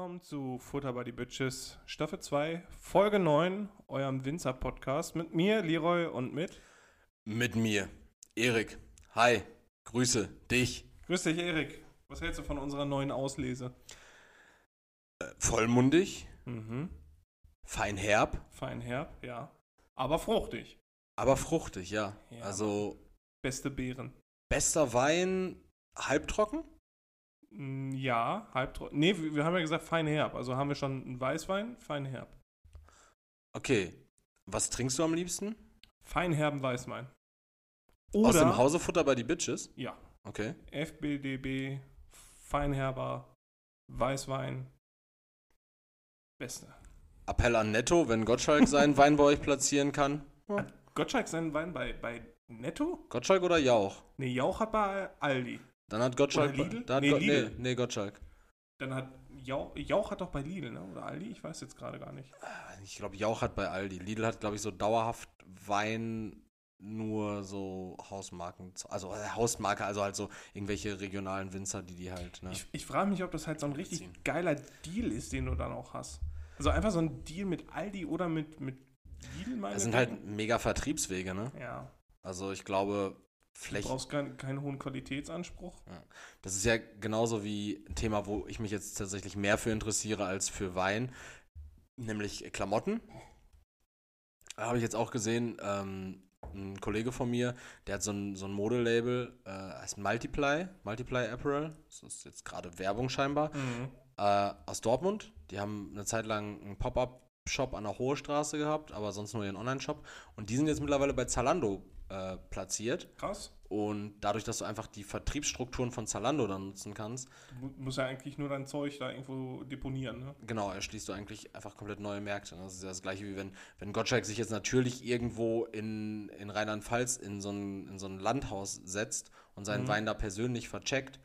Willkommen zu Futter by the Bitches, Staffel 2, Folge 9, eurem Winzer-Podcast mit mir, Leroy, und mit. Mit mir, Erik. Hi, grüße dich. Grüß dich, Erik. Was hältst du von unserer neuen Auslese? Äh, vollmundig, Mhm. fein herb, Fein herb, ja. Aber fruchtig. aber fruchtig, ja. Ja. Also Beste Beeren. bester Wein, halbtrocken? Mm, Ja, halbtrocken. Nee, wir haben ja gesagt fein herb. Also haben wir schon einen Weißwein, fein herb. Okay. Was trinkst du am liebsten? Fein herben Weißwein. Aus Oder, dem Hausefutter bei die Bitches? ja, Okay. FBDB, Feinherber, Weißwein. Beste. Appell an Netto, wenn Gottschalk seinen Wein bei euch platzieren kann. Hat Gottschalk seinen Wein bei, bei Netto? Gottschalk oder Jauch? Nee, Jauch hat bei Aldi. Dann hat Gottschalk. Oder Lidl? Da Nee, Go- Lidl. nee, nee, Gottschalk. Dann hat Jauch, Jauch hat doch bei Lidl, ne? Oder Aldi? Ich weiß jetzt gerade gar nicht. Ich glaube, Jauch hat bei Aldi. Lidl hat, glaube ich, so dauerhaft Wein nur so Hausmarken. Also äh, Hausmarke, also halt so irgendwelche regionalen Winzer, die die halt, ne? Ich, ich frage mich, ob das halt so ein richtig Ziehen. geiler Deal ist, den du dann auch hast. Also einfach so ein Deal mit Aldi oder mit, mit Lidl, meine Das sind halt mega Vertriebswege, ne? Ja. Also ich glaube, Du Fläche. brauchst keinen, keinen hohen Qualitätsanspruch. Das ist ja genauso wie ein Thema, wo ich mich jetzt tatsächlich mehr für interessiere als für Wein, nämlich Klamotten. Da habe ich jetzt auch gesehen, ähm, ein Kollege von mir, der hat so ein, so ein Modelabel, äh, heißt Multiply, Multiply Apparel. Das ist jetzt gerade Werbung scheinbar. Mhm. Äh, aus Dortmund. Die haben eine Zeit lang einen Pop-Up-Shop an der Hohe Straße gehabt, aber sonst nur ihren Online-Shop. Und die sind jetzt mittlerweile bei Zalando äh, platziert. Krass. Und dadurch, dass du einfach die Vertriebsstrukturen von Zalando dann nutzen kannst, Du mu- musst ja eigentlich nur dein Zeug da irgendwo deponieren, ne? genau, erschließt du eigentlich einfach komplett neue Märkte. Das ist ja das gleiche wie wenn, wenn Gottschalk sich jetzt natürlich irgendwo in, in Rheinland-Pfalz in, so ein, in so ein Landhaus setzt und seinen Mhm. Wein da persönlich vercheckt.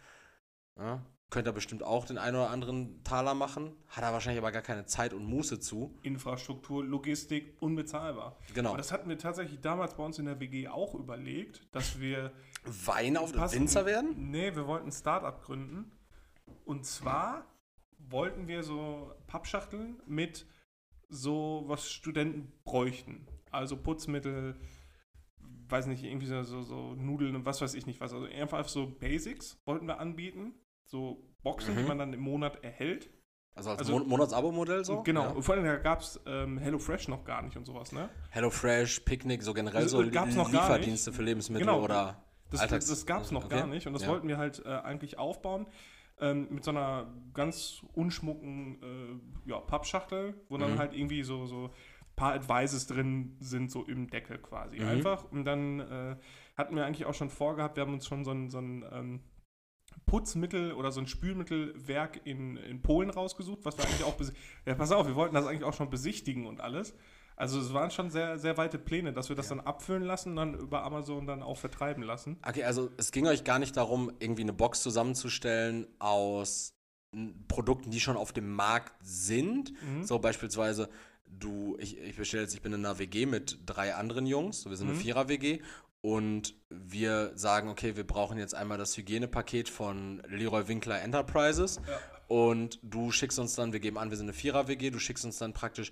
Ja, könnte er bestimmt auch den einen oder anderen Taler machen, hat er wahrscheinlich aber gar keine Zeit und Muße zu. Infrastruktur, Logistik, unbezahlbar. Genau. Aber das hatten wir tatsächlich damals bei uns in der WG auch überlegt, dass wir Wein auf Pass- Winzer werden? Nee, wir wollten ein Startup gründen. Und zwar wollten wir so Pappschachteln mit so, was Studenten bräuchten. Also Putzmittel, weiß nicht, irgendwie so, so, so Nudeln und was weiß ich nicht was. Also einfach so Basics wollten wir anbieten. So Boxen, die Mhm. man dann im Monat erhält. Also als Also- Mon Monatsabo-Modell so? genau. Ja. Vor allem, da gab es ähm, HelloFresh noch gar nicht und sowas, ne? HelloFresh, Picknick, so generell Das so gab's noch Lieferdienste für Lebensmittel Genau. oder Das, Alltags- das gab es noch okay. gar nicht und das Ja. wollten wir halt äh, eigentlich aufbauen ähm, mit so einer ganz unschmucken äh, ja, Pappschachtel, wo dann Mhm. halt irgendwie so, so ein paar Advices drin sind, so im Deckel quasi. Mhm. Einfach. Und dann äh, hatten wir eigentlich auch schon vorgehabt, wir haben uns schon so ein, so ein ähm, Putzmittel oder so ein Spülmittelwerk in, in Polen rausgesucht, was wir eigentlich auch besi- Ja, pass auf, wir wollten das eigentlich auch schon besichtigen und alles. Also es waren schon sehr, sehr weite Pläne, dass wir das dann abfüllen lassen und dann über Amazon dann auch vertreiben lassen. Okay, also es ging euch gar nicht darum, irgendwie eine Box zusammenzustellen aus Produkten, die schon auf dem Markt sind. Mhm. So beispielsweise, du, ich, ich bestelle jetzt, ich bin in einer WG mit drei anderen Jungs, so wir sind eine Mhm. Vierer-WG und wir sagen, okay, wir brauchen jetzt einmal das Hygienepaket von Leroy Winkler Enterprises Ja. und du schickst uns dann, wir geben an, wir sind eine Vierer-WG, du schickst uns dann praktisch,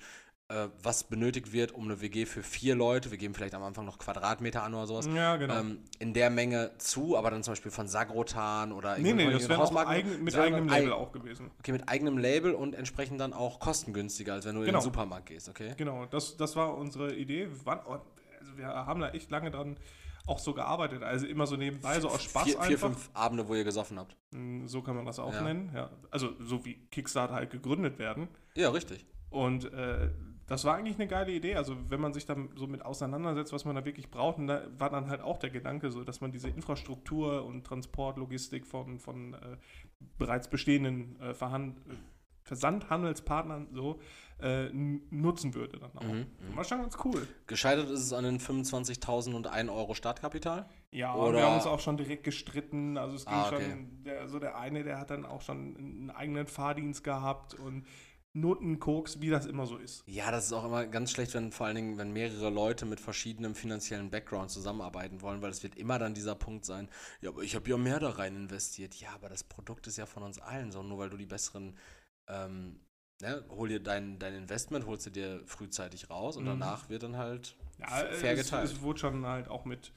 äh, was benötigt wird, um eine WG für vier Leute, wir geben vielleicht am Anfang noch Quadratmeter an oder sowas, Ja, genau. ähm, in der Menge zu, aber dann zum Beispiel von Sagrotan oder nee, nee, das wäre eigen, mit eigenem Label eig- auch gewesen. Okay, mit eigenem Label und entsprechend dann auch kostengünstiger, als wenn du in Genau. den Supermarkt gehst, okay? Genau, das, das war unsere Idee. Wir, waren, oh, also wir haben da echt lange dran auch so gearbeitet. Also immer so nebenbei, so aus Spaß vier, einfach. vier, fünf Abende, wo ihr gesoffen habt. Mm, So kann man das auch Ja. nennen. Ja. Also so wie Kickstarter halt gegründet werden. Ja, richtig. Und äh, das war eigentlich eine geile Idee. Also wenn man sich dann so mit auseinandersetzt, was man da wirklich braucht, und da war dann halt auch der Gedanke so, dass man diese Infrastruktur und Transportlogistik von, von äh, bereits bestehenden äh, Versandhandelspartnern so äh, nutzen würde dann auch. Mhm, War schon ganz cool. Gescheitert ist es an den 25.000 und 1 Euro Startkapital. Ja, Oder- wir haben uns auch schon direkt gestritten. Also es ging Ah, okay. schon, der, so der eine, der hat dann auch schon einen eigenen Fahrdienst gehabt und Notenkoks, wie das immer so ist. Ja, das ist auch immer ganz schlecht, wenn vor allen Dingen, wenn mehrere Leute mit verschiedenem finanziellen Background zusammenarbeiten wollen, weil es wird immer dann dieser Punkt sein, ja, aber ich habe ja mehr da rein investiert. Ja, aber das Produkt ist ja von uns allen so, nur weil du die besseren ähm, ne, hol dir dein, dein Investment, holst du dir frühzeitig raus und Mhm. danach wird dann halt Ja, fair es, geteilt. es wurde schon halt auch mit,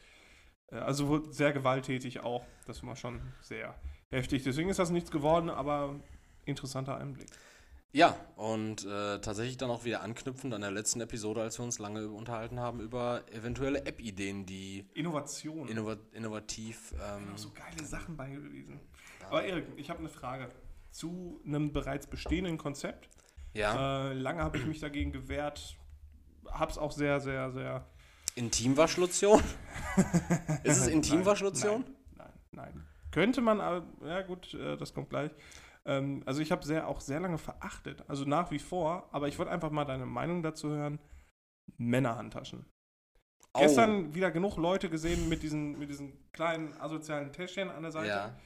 äh, also sehr gewalttätig auch. Das war schon sehr heftig. Deswegen ist das nichts geworden, aber interessanter Einblick. Ja, und äh, tatsächlich dann auch wieder anknüpfend an der letzten Episode, als wir uns lange unterhalten haben über eventuelle App-Ideen, die Innovation. innova innovativ. Ähm, sind noch so geile Sachen bei gewesen. Aber Erik, ich habe eine Frage zu einem bereits bestehenden Konzept. ja, Äh, lange habe ich mich dagegen gewehrt. Hab's auch sehr, sehr, sehr. Intimwaschlotion? Ist es Intimwaschlotion? Nein, nein, nein. Könnte man, aber, ja gut, äh, das kommt gleich. Ähm, also ich habe sehr, auch sehr lange verachtet. Also nach wie vor, aber ich wollte einfach mal deine Meinung dazu hören. Männerhandtaschen. Oh, Gestern wieder genug Leute gesehen mit diesen, mit diesen kleinen asozialen Täschchen an der Seite. Ja,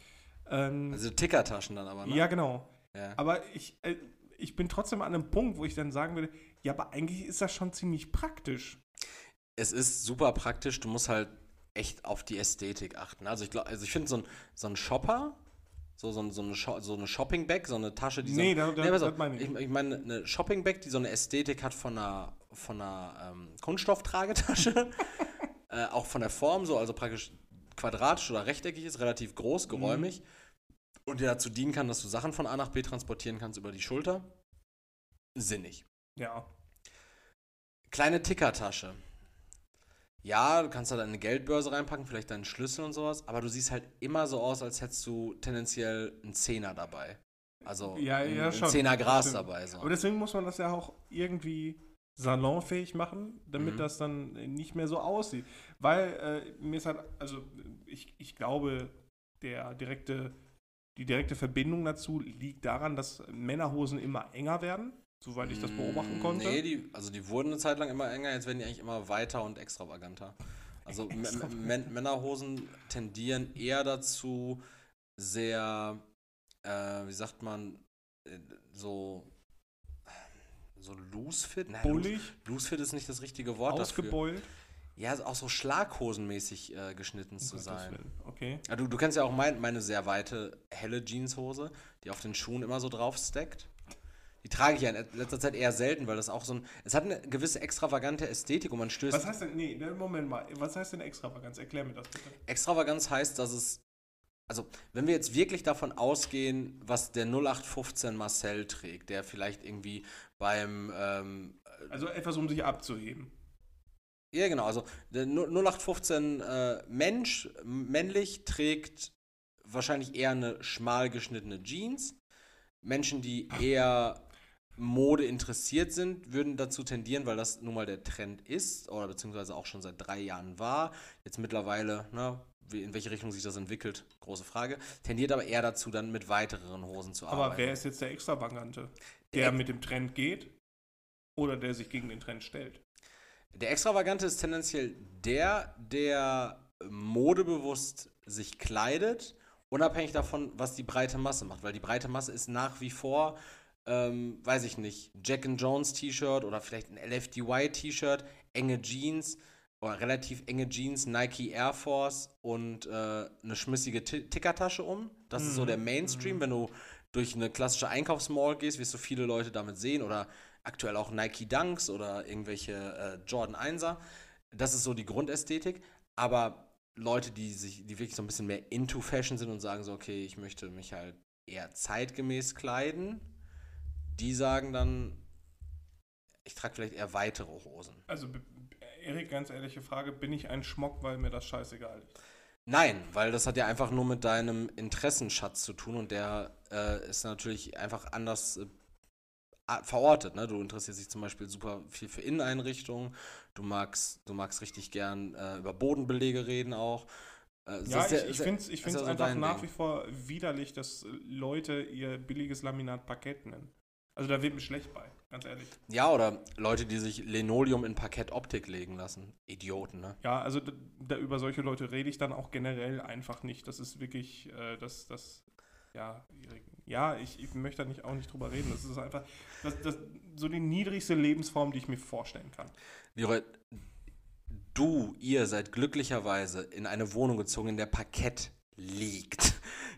Ähm, also Tickertaschen dann aber, ne? ja, genau. ja. Aber ich, äh, ich bin trotzdem an einem Punkt, wo ich dann sagen würde, ja, aber eigentlich ist das schon ziemlich praktisch. Es ist super praktisch, du musst halt echt auf die Ästhetik achten. Also ich glaube, also ich finde so ein, so ein Shopper, so, so, so eine, so eine Shopping-Bag, so eine Tasche, die Nee, so, da- da- pass das auf, meine ich ich. Ich meine eine Shopping-Bag, die so eine Ästhetik hat von einer, von einer ähm, Kunststofftragetasche, äh, auch von der Form so, also praktisch quadratisch oder rechteckig ist, relativ groß, Mhm. Und dir dazu dienen kann, dass du Sachen von A nach B transportieren kannst über die Schulter. Sinnig. Ja. Kleine Tickertasche. Ja, du kannst da deine Geldbörse reinpacken, vielleicht deinen Schlüssel und sowas, aber du siehst halt immer so aus, als hättest du tendenziell einen Zehner dabei. Also Ja, ein, ja, ein schon. Zehner Gras Stimmt. dabei. So. Aber deswegen muss man das ja auch irgendwie salonfähig machen, damit Mhm. das dann nicht mehr so aussieht. Weil äh, mir ist halt, also ich, ich glaube, der direkte, die direkte Verbindung dazu liegt daran, dass Männerhosen immer enger werden, soweit ich das beobachten Mm, konnte. Nee, die, also die wurden eine Zeit lang immer enger, jetzt werden die eigentlich immer weiter und extravaganter. Also Männerhosen tendieren eher dazu, sehr, äh, wie sagt man, äh, so, so loose fit? Nein, Bullig, loose fit ist nicht das richtige Wort dafür. Ja, also auch so schlaghosenmäßig äh, geschnitten zu Gottes sein. Willen. Okay. Ja, du, du kennst ja auch mein, meine sehr weite, helle Jeanshose, die auf den Schuhen immer so drauf stackt. Die trage ich ja in letzter Zeit eher selten, weil das auch so ein. Es hat eine gewisse extravagante Ästhetik und man stößt. Was heißt denn, nee, ne, Moment mal, was heißt denn Extravaganz? Erklär mir das bitte. Extravaganz heißt, dass es. Also, wenn wir jetzt wirklich davon ausgehen, was der 0815 Marcel trägt, der vielleicht irgendwie beim. Ähm, Also etwas, um sich abzuheben. Ja, genau. Also der 0815 äh, Mensch, männlich, trägt wahrscheinlich eher eine schmal geschnittene Jeans. Menschen, die eher Mode interessiert sind, würden dazu tendieren, weil das nun mal der Trend ist oder beziehungsweise auch schon seit drei Jahren war. Jetzt mittlerweile, ne, in welche Richtung sich das entwickelt, große Frage. Tendiert aber eher dazu, dann mit weiteren Hosen zu Aber arbeiten. wer ist jetzt der Extravagante? Der Der Ex- mit dem Trend geht oder der sich gegen den Trend stellt? Der Extravagante ist tendenziell der, der modebewusst sich kleidet, unabhängig davon, was die breite Masse macht. Weil die breite Masse ist nach wie vor, ähm, weiß ich nicht, Jack and Jones T-Shirt oder vielleicht ein LFDY T-Shirt, enge Jeans oder relativ enge Jeans, Nike Air Force und äh, eine schmissige Ti- Tickertasche um. Das ist so Mhm, der Mainstream. Wenn du durch eine klassische Einkaufsmall gehst, wirst du viele Leute damit sehen oder aktuell auch Nike Dunks oder irgendwelche äh, Jordan 1er. Das ist so die Grundästhetik. Aber Leute, die sich, die wirklich so ein bisschen mehr into Fashion sind und sagen so, okay, ich möchte mich halt eher zeitgemäß kleiden, die sagen dann, ich trage vielleicht eher weitere Hosen. Also, Erik, ganz ehrliche Frage, bin ich ein Schmock, weil mir das scheißegal ist? Nein, weil das hat ja einfach nur mit deinem Interessenschatz zu tun und der äh, ist natürlich einfach anders äh, verortet. Ne? Du interessierst dich zum Beispiel super viel für Inneneinrichtungen, du magst, du magst richtig gern äh, über Bodenbelege reden auch. Äh, Ja, ich, ja- ich finde es ich ist find's ja so einfach nach Ding. wie vor widerlich, dass Leute ihr billiges Laminat Parkett nennen. Also da wird mir schlecht bei, ganz ehrlich. Ja, oder Leute, die sich Linoleum in Parkettoptik legen lassen. Idioten, ne? Ja, also da, über solche Leute rede ich dann auch generell einfach nicht. Das ist wirklich, äh, das, das, ja, ja, ich, ich möchte da nicht, auch nicht drüber reden. Das ist einfach das, das, so die niedrigste Lebensform, die ich mir vorstellen kann. Leroy, du, ihr seid glücklicherweise in eine Wohnung gezogen, in der Parkett liegt.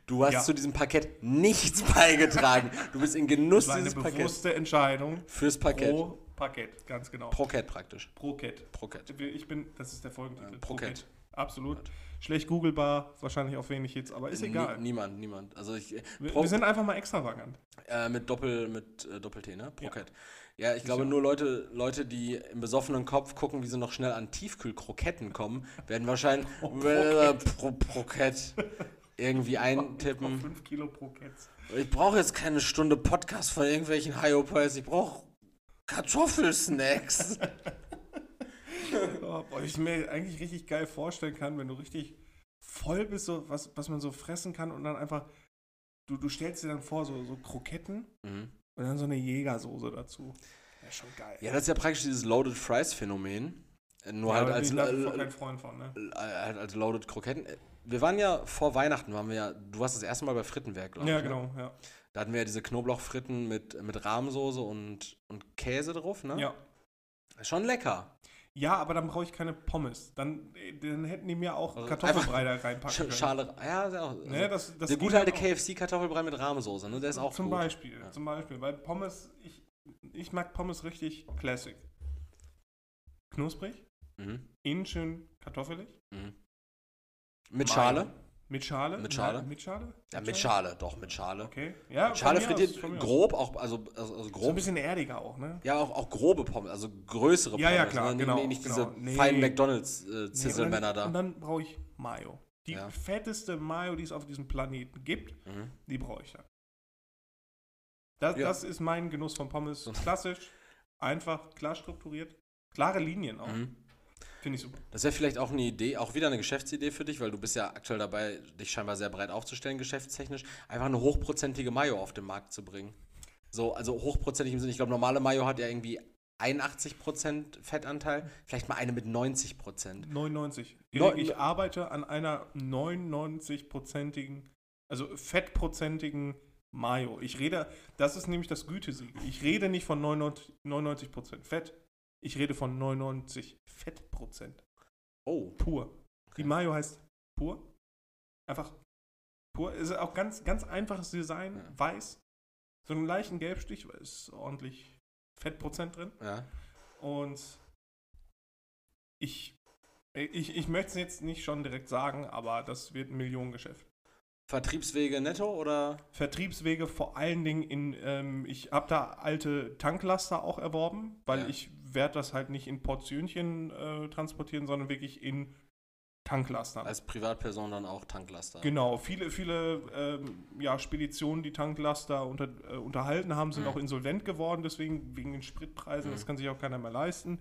Du hast Ja. zu diesem Parkett nichts beigetragen. Du bist in Genuss Das war eine dieses Parkett. bewusste Entscheidung Fürs Parkett. pro Parkett, ganz genau. Prokett praktisch. Pro-Cat. Prokett. Ich bin, das ist der Folgentitel. Äh, Pro-Cat. Absolut. Schlecht googelbar, wahrscheinlich auch wenig Hits, aber ist egal. Nie, niemand, niemand. Also ich, äh, wir, wir sind einfach mal extravagant. Äh, mit Doppel, mit äh, Doppel-T, ne? Ja. Prokett. Ja, ich glaube, ja- nur Leute, Leute, die im besoffenen Kopf gucken, wie sie noch schnell an Tiefkühlkroketten kommen, werden wahrscheinlich Oh, äh, Pro Prokett irgendwie eintippen. 5 Kilo Pro-Cats. Ich brauche jetzt keine Stunde Podcast von irgendwelchen Hyopies. Ich brauche Kartoffelsnacks. Oh, boah, ich mir eigentlich richtig geil vorstellen kann, wenn du richtig voll bist, so was, was man so fressen kann und dann einfach, du, du stellst dir dann vor, so, so Kroketten mhm. und dann so eine Jägersoße dazu. Wäre schon geil. Ja, das ist ja praktisch dieses Loaded Fries Phänomen. Äh, Nur Ja, halt als, äh, von, ne? äh, halt als Loaded Kroketten. Äh, Wir waren ja vor Weihnachten, waren wir ja, du warst das erste Mal bei Frittenwerk, glaube Ja, ich. ne? genau, ja. Da hatten wir ja diese Knoblauchfritten mit, mit Rahmsoße und, und Käse drauf, ne? Ja. Schon lecker. Ja, aber dann brauche ich keine Pommes. Dann, äh, dann hätten die mir auch Also Kartoffelbrei da reinpacken können. Schale. Ja, ist auch. Also, Ne, das, das der gute alte. KFC-Kartoffelbrei mit Rahmsoße, ne? Der ist auch Zum gut. Beispiel, Ja. zum Beispiel. Weil Pommes, ich, ich mag Pommes richtig classic. Knusprig, Mhm. innen schön kartoffelig. Mhm. Mit. Schale? Mit Schale? Mit Schale? Nein, mit Schale? Ja, mit Schale, doch, mit Schale. Okay. Ja, Mit Schale frittiert aus, grob, auch, also, also, also So ein grob. bisschen erdiger auch, ne? Ja, auch, auch grobe Pommes, also größere Ja, Pommes. ja, klar, ne? genau, Nee, nicht genau. diese Nee. feinen Nee, McDonalds-Zisselmänner und dann, da. Und dann brauche ich Mayo. Die Ja. fetteste Mayo, die es auf diesem Planeten gibt, Mhm. die brauche ich dann. Das, Ja. das ist mein Genuss von Pommes. Klassisch, einfach, klar strukturiert. Klare Linien auch. Mhm. Finde ich super. Das wäre vielleicht auch eine Idee, auch wieder eine Geschäftsidee für dich, weil du bist ja aktuell dabei, dich scheinbar sehr breit aufzustellen, geschäftstechnisch, einfach eine hochprozentige Mayo auf den Markt zu bringen. So, also hochprozentig im Sinne, ich glaube, normale Mayo hat ja irgendwie 81% Fettanteil, vielleicht mal eine mit 90%. 99. Neu- Erik, ich arbeite an einer 99-prozentigen, also fettprozentigen Mayo. Ich rede, das ist nämlich das Gütesiegel. Ich rede nicht von 99, 99% Fett, ich rede von 99 Fettprozent. Oh, Pur. Die Okay. Mayo heißt pur. Einfach pur. Ist auch ganz, ganz einfaches Design, Ja. weiß. So einen leichten Gelbstich, weil es ordentlich Fettprozent drin. ja. Und ich, ich, ich möchte es jetzt nicht schon direkt sagen, aber das wird ein Millionengeschäft. Vertriebswege netto oder? Vertriebswege vor allen Dingen in, ähm, ich habe da alte Tanklaster auch erworben, weil Ja. ich werde das halt nicht in Portionchen äh, transportieren, sondern wirklich in Tanklastern. Als Privatperson dann auch Tanklaster. Genau, viele, viele ähm, ja, Speditionen, die Tanklaster unter, äh, unterhalten haben, sind Mhm. auch insolvent geworden, deswegen wegen den Spritpreisen, Mhm. das kann sich auch keiner mehr leisten.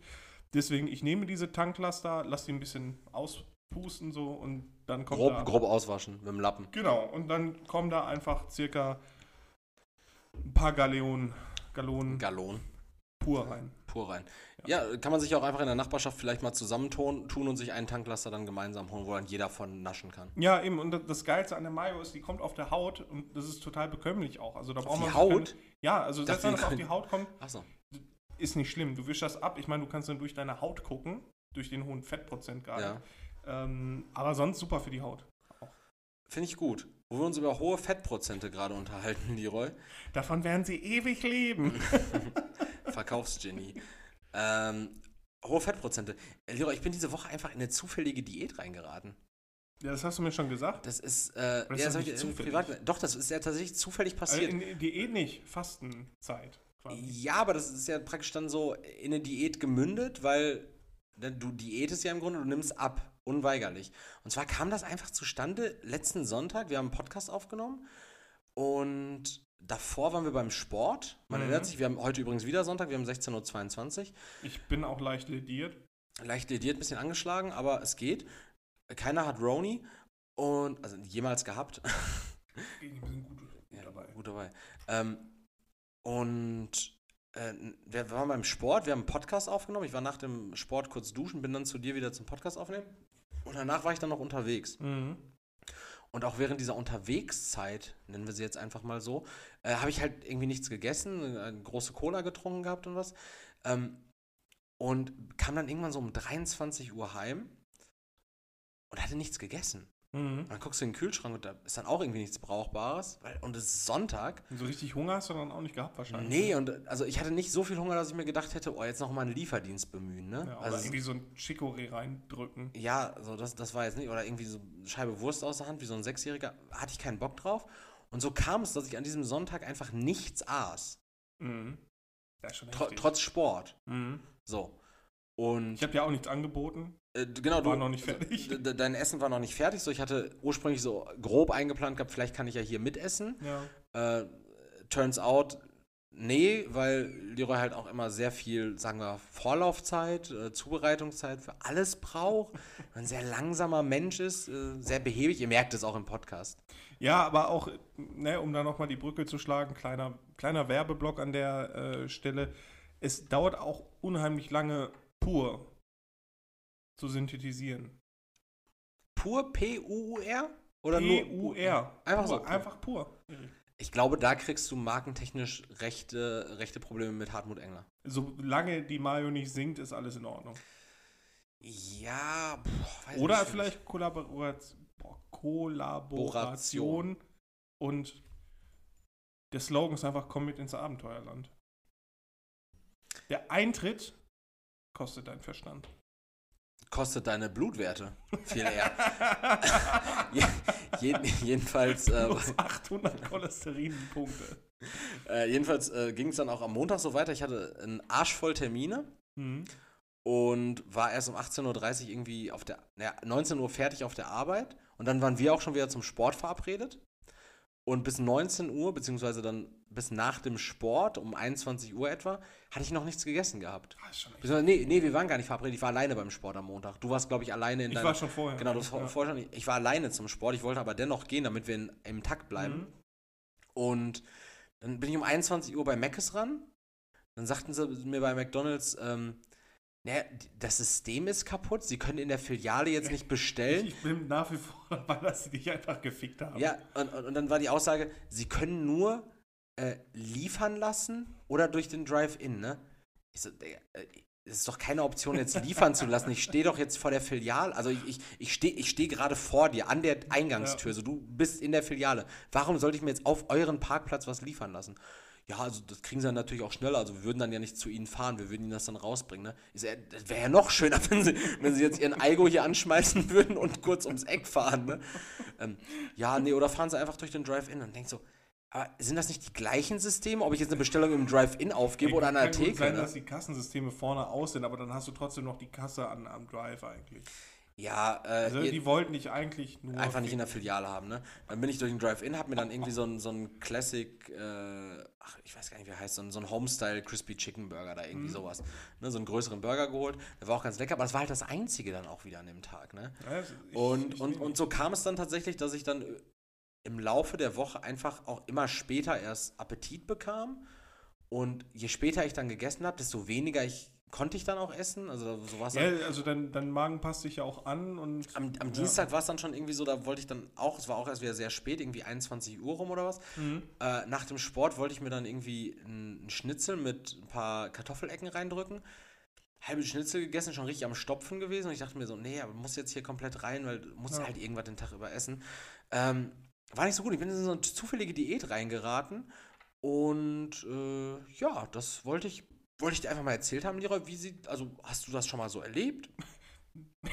Deswegen, ich nehme diese Tanklaster, lasse die ein bisschen auspusten so und dann kommt da... Grob, grob auswaschen mit dem Lappen. Genau, und dann kommen da einfach circa ein paar Galleonen, Gallonen Gallon. pur rein. Pur rein. Ja. kann man sich auch einfach in der Nachbarschaft vielleicht mal zusammentun tun und sich einen Tanklaster dann gemeinsam holen, wo dann jeder von naschen kann. Ja, eben, und das- Geilste an der Mayo ist, die kommt auf der Haut und das ist total bekömmlich auch. Also da braucht die man sich Haut? Keine, ja, also selbst wenn das die auf die Haut kommt, Achso. ist nicht schlimm. Du wischst das ab. Ich meine, du kannst dann durch deine Haut gucken, durch den hohen Fettprozent gerade. Ja. Ähm, aber sonst super für die Haut. Finde ich gut. Wo wir uns über hohe Fettprozente gerade unterhalten, Leroy. Davon werden sie ewig leben. Verkaufsgenie. ähm, hohe Fettprozente. Äh, Leroy, ich bin diese Woche einfach in eine zufällige Diät reingeraten. ja, das hast du mir schon gesagt. Das ist, äh, Das ist ja, doch das ich, äh, zufällig. privat, doch, das ist ja tatsächlich zufällig Also passiert. in Diät nicht, Fastenzeit. quasi. Ja, aber das ist ja praktisch dann so in eine Diät gemündet, weil ne, du diätest ja im Grunde, du nimmst ab, unweigerlich. Und zwar kam das einfach zustande letzten Sonntag, wir haben einen Podcast aufgenommen und davor waren wir beim Sport. Man Mhm. erinnert sich, wir haben heute übrigens wieder Sonntag, wir haben 16.22 Uhr. Ich bin auch leicht lediert. Leicht lediert, ein bisschen angeschlagen, aber es geht. Keiner hat Roni und, also jemals gehabt. Wir sind gut Ja, dabei. Gut dabei. Ähm, und äh, wir waren beim Sport, wir haben einen Podcast aufgenommen. Ich war nach dem Sport kurz duschen, bin dann zu dir wieder zum Podcast aufnehmen. Und danach war ich dann noch unterwegs. Mhm. Und auch während dieser Unterwegszeit, nennen wir sie jetzt einfach mal so, äh, habe ich halt irgendwie nichts gegessen, äh, eine große Cola getrunken gehabt und was. Ähm, und kam dann irgendwann so um 23 Uhr heim und hatte nichts gegessen. Mhm. Und dann guckst du in den Kühlschrank und da ist dann auch irgendwie nichts Brauchbares. Weil, und es ist Sonntag. So richtig Hunger hast du dann auch nicht gehabt wahrscheinlich. Nee, und also ich hatte nicht so viel Hunger, dass ich mir gedacht hätte, oh, jetzt noch mal einen Lieferdienst bemühen, ne? Ja, oder also, irgendwie so ein Chicorée reindrücken. ja, so das, das war jetzt nicht. Oder irgendwie so eine Scheibe Wurst aus der Hand, wie so ein Sechsjähriger. Hatte ich keinen Bock drauf. Und so kam es, dass ich an diesem Sonntag einfach nichts aß. Mhm. Heftig. trotz Sport. Mhm. So. Und Ich habe ja auch nichts angeboten. äh, genau, war noch nicht fertig. Dein Essen war noch nicht fertig. So, ich hatte ursprünglich so grob eingeplant gehabt, vielleicht kann ich ja hier mitessen. Ja. Äh, turns out, nee, weil Leroy halt auch immer sehr viel, sagen wir, Vorlaufzeit, äh, Zubereitungszeit für alles braucht. Ein sehr langsamer Mensch ist, äh, sehr behäbig. Ihr merkt es auch im Podcast. Ja, aber auch, ne, um da nochmal die Brücke zu schlagen, kleiner, kleiner Werbeblock an der äh, Stelle. Es dauert auch unheimlich lange pur zu synthetisieren. Pur P-U-U-R? Oder nur P-U-R. Einfach Pur, so. Pur. Einfach pur. Ich glaube, da kriegst du markentechnisch rechte, rechte Probleme mit Hartmut Engler. Solange die Mayo nicht singt, ist alles in Ordnung. Ja, boah, Oder nicht, vielleicht Kollaboration, boah, Kollaboration und der Slogan ist einfach, komm mit ins Abenteuerland. Der Eintritt kostet deinen Verstand. Kostet deine Blutwerte viel eher. Je, jeden, jedenfalls äh, Plus 800 Cholesterinpunkte. äh, jedenfalls äh, ging es dann auch am Montag so weiter. Ich hatte einen Arsch voll Termine Mhm. und war erst um 18.30 Uhr irgendwie auf der, naja, 19 Uhr fertig auf der Arbeit. Und dann waren wir auch schon wieder zum Sport verabredet. Und bis 19 Uhr, beziehungsweise dann bis nach dem Sport, um 21 Uhr etwa, hatte ich noch nichts gegessen gehabt. Ah, nee, nee, wir waren gar nicht verabredet. Ich war alleine beim Sport am Montag. Du warst, glaube ich, alleine in Ich deiner. war schon vorher. Genau, du hast ja. vorher schon. Ich war alleine zum Sport. Ich wollte aber dennoch gehen, damit wir in, im Takt bleiben. Mhm. Und dann bin ich um 21 Uhr bei Mc's ran. Dann sagten sie mir bei McDonalds, ähm, naja, das System ist kaputt. Sie können in der Filiale jetzt nicht bestellen. Ich bin nach wie vor dabei, dass sie dich einfach gefickt haben. Ja, und, und, und dann war die Aussage, sie können nur äh, liefern lassen oder durch den Drive-In, ne? Ich so, Digga, äh, es ist doch keine Option, jetzt liefern zu lassen. Ich stehe doch jetzt vor der Filiale. Also ich, ich, ich stehe ich steh gerade vor dir an der Eingangstür. Ja. So, du bist in der Filiale. Warum sollte ich mir jetzt auf euren Parkplatz was liefern lassen? Ja, also das kriegen sie dann natürlich auch schneller. Also wir würden dann ja nicht zu ihnen fahren, wir würden ihnen das dann rausbringen. Ne? Ich so, das wäre ja noch schöner, wenn sie, wenn sie jetzt ihren Aigo hier anschmeißen würden und kurz ums Eck fahren. Ne? Ähm, ja, nee, oder fahren sie einfach durch den Drive-In und denkst so, aber sind das nicht die gleichen Systeme, ob ich jetzt eine Bestellung im Drive-In aufgebe oder an der Kann gut Theke? sein, ne? dass die Kassensysteme vorne aus sind, aber dann hast du trotzdem noch die Kasse an, am Drive eigentlich. Ja, äh, Also die wollten dich eigentlich nur. einfach nicht in der Filiale haben, ne? Dann bin ich durch den Drive-In, hab mir dann irgendwie so ein, so ein Classic, äh, ach, ich weiß gar nicht, wie er heißt, so ein, so ein Homestyle Crispy Chicken Burger da, irgendwie sowas. Ne? So einen größeren Burger geholt. Der war auch ganz lecker, aber das war halt das einzige dann auch wieder an dem Tag, ne? Ja, es- ich- Und, ich und, nehme- und so kam es dann tatsächlich, dass ich dann im Laufe der Woche einfach auch immer später erst Appetit bekam. Und je später ich dann gegessen habe, desto weniger ich konnte ich dann auch essen. Also so war es Ja, also dein, dein Magen passt sich ja auch an und. am, am Ja. Dienstag war es dann schon irgendwie so, da wollte ich dann auch, es war auch erst wieder sehr spät, irgendwie 21 Uhr rum oder was. Mhm. Äh, nach dem Sport wollte ich mir dann irgendwie einen Schnitzel mit ein paar Kartoffelecken reindrücken. Halbe Schnitzel gegessen, schon richtig am Stopfen gewesen. Und ich dachte mir so, nee, aber muss jetzt hier komplett rein, weil du musst Ja. halt irgendwas den Tag über essen. Ähm, war nicht so gut. Ich bin in so eine zufällige Diät reingeraten. Und äh, ja, das wollte ich, wollte ich dir einfach mal erzählt haben, Leroy. Wie sieht, also hast du das schon mal so erlebt?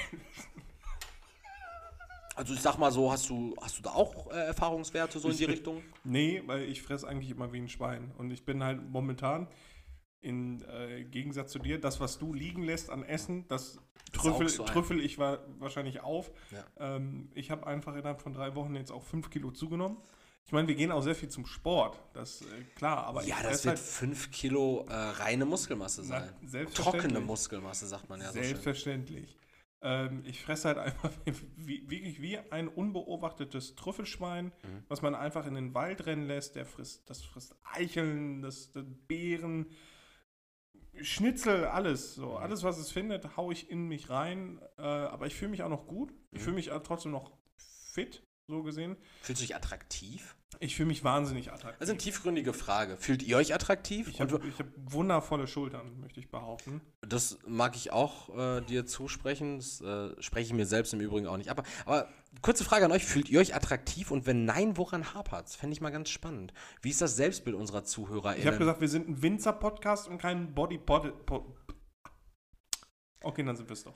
Also ich sag mal so, hast du, hast du da auch äh, Erfahrungswerte so in die Ich- Richtung? Nee, weil ich fresse eigentlich immer wie ein Schwein. Und ich bin halt momentan, im äh, Gegensatz zu dir, das, was du liegen lässt an Essen, das trüffel, trüffel ich wa wahrscheinlich auf. Ja. Ähm, ich habe einfach innerhalb von drei Wochen jetzt auch fünf Kilo zugenommen. Ich meine, wir gehen auch sehr viel zum Sport, das äh, klar, aber ja, das wird halt 5 Kilo äh, reine Muskelmasse na, sein. selbstverständlich. Trockene Muskelmasse, sagt man ja so. Selbstverständlich. Ähm, ich fresse halt einfach wie, wirklich wie ein unbeobachtetes Trüffelschwein, Mhm. was man einfach in den Wald rennen lässt. Der frisst, das frisst Eicheln, das, das Beeren, Schnitzel, alles. So, alles, was es findet, haue ich in mich rein. Äh, aber ich fühle mich auch noch gut. Ich Mhm. fühle mich auch trotzdem noch fit. So gesehen. Fühlst du dich attraktiv? Ich fühle mich wahnsinnig attraktiv. Das ist eine tiefgründige Frage. Fühlt ihr euch attraktiv? ich habe hab wundervolle Schultern, möchte ich behaupten. Das mag ich auch äh, dir zusprechen. Das äh, spreche ich mir selbst im Übrigen auch nicht ab. Aber kurze Frage an euch: Fühlt ihr euch attraktiv? Und wenn nein, woran hapert es? Fände ich mal ganz spannend. Wie ist das Selbstbild unserer Zuhörer? Ich habe gesagt, wir sind ein Winzer-Podcast und kein Body-Pod. Okay, dann sind wir es doch.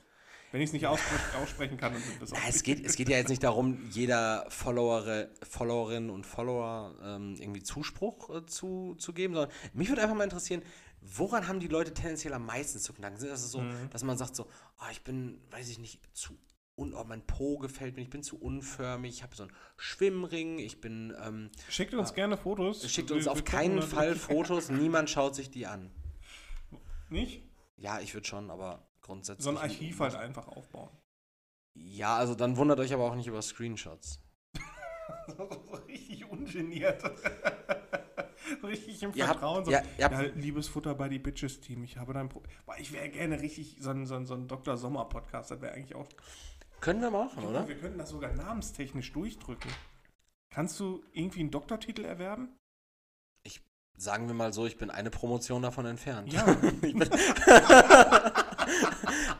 Wenn ich es nicht aussprechen, kann, wir es Ja, auch. es, geht, es geht ja jetzt nicht darum, jeder Follower, Followerin und Follower ähm, irgendwie Zuspruch äh, zu, zu geben, sondern mich würde einfach mal interessieren, woran haben die Leute tendenziell am meisten zu knacken? Sind das so, Mhm. dass man sagt so, oh, ich bin, weiß ich nicht, zu un oh, mein Po gefällt mir, ich bin zu unförmig, ich habe so einen Schwimmring, ich bin, ähm, Schickt uns gerne Fotos. schickt Wir- uns wir auf gucken keinen Fall. Fotos, niemand schaut sich die an. Nicht? Ja, ich würde schon, aber grundsätzlich. So ein Archiv halt einfach aufbauen. Ja, also dann wundert euch aber auch nicht über Screenshots. so richtig ungeniert. richtig im Ihr habt- Vertrauen. so, ja, habt- ja, liebes Futter bei die Bitches Team, ich habe dein Pro Boah, Ich wäre gerne richtig so ein, so ein, so ein Dr. Sommer Podcast. Das wäre eigentlich auch. Können wir machen, oder? Wir könnten das sogar namenstechnisch durchdrücken. Kannst du irgendwie einen Doktortitel erwerben? Sagen wir mal so, ich bin eine Promotion davon entfernt. Ja.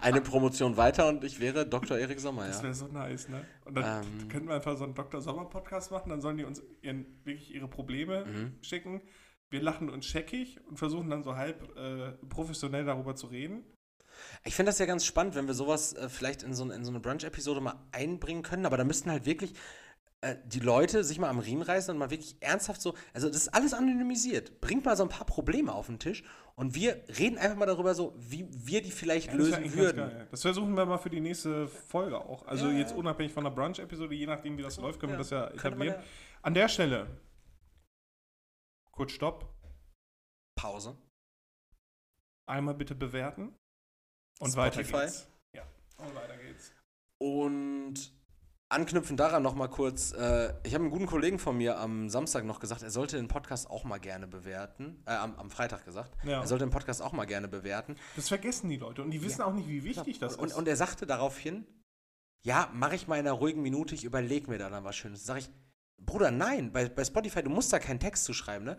Eine Promotion weiter und ich wäre Dr. Erik Sommer, Das wäre so nice, ne? Und dann Ähm. könnten wir einfach so einen Dr. Sommer Podcast machen, dann sollen die uns ihren, wirklich ihre Probleme Mhm. schicken. Wir lachen uns scheckig und versuchen dann so halb äh, professionell darüber zu reden. Ich finde das ja ganz spannend, wenn wir sowas äh, vielleicht in so, in so eine Brunch-Episode mal einbringen können, aber da müssten halt wirklich äh, die Leute sich mal am Riemen reißen und mal wirklich ernsthaft so, also das ist alles anonymisiert. Bringt mal so ein paar Probleme auf den Tisch und wir reden einfach mal darüber so, wie wir die vielleicht Ja, lösen würden. geil. Das versuchen wir mal für die nächste Folge auch. Also Ja, jetzt ja. unabhängig von der Brunch-Episode, je nachdem wie das läuft, können wir das ja etablieren. ja- An der Stelle, kurz Stopp, Pause. einmal bitte bewerten und Spotify. weiter geht's. Ja, und weiter geht's. Und anknüpfend daran noch mal kurz, äh, ich habe einen guten Kollegen von mir am Samstag noch gesagt, er sollte den Podcast auch mal gerne bewerten, äh, am, am Freitag gesagt, Ja. er sollte den Podcast auch mal gerne bewerten. Das vergessen die Leute und die wissen auch nicht, wie wichtig das und, ist. Und er sagte daraufhin, ja, mache ich mal in einer ruhigen Minute, ich überlege mir da dann was Schönes. Sag ich, Bruder, nein, bei, bei Spotify, du musst da keinen Text zu schreiben, ne?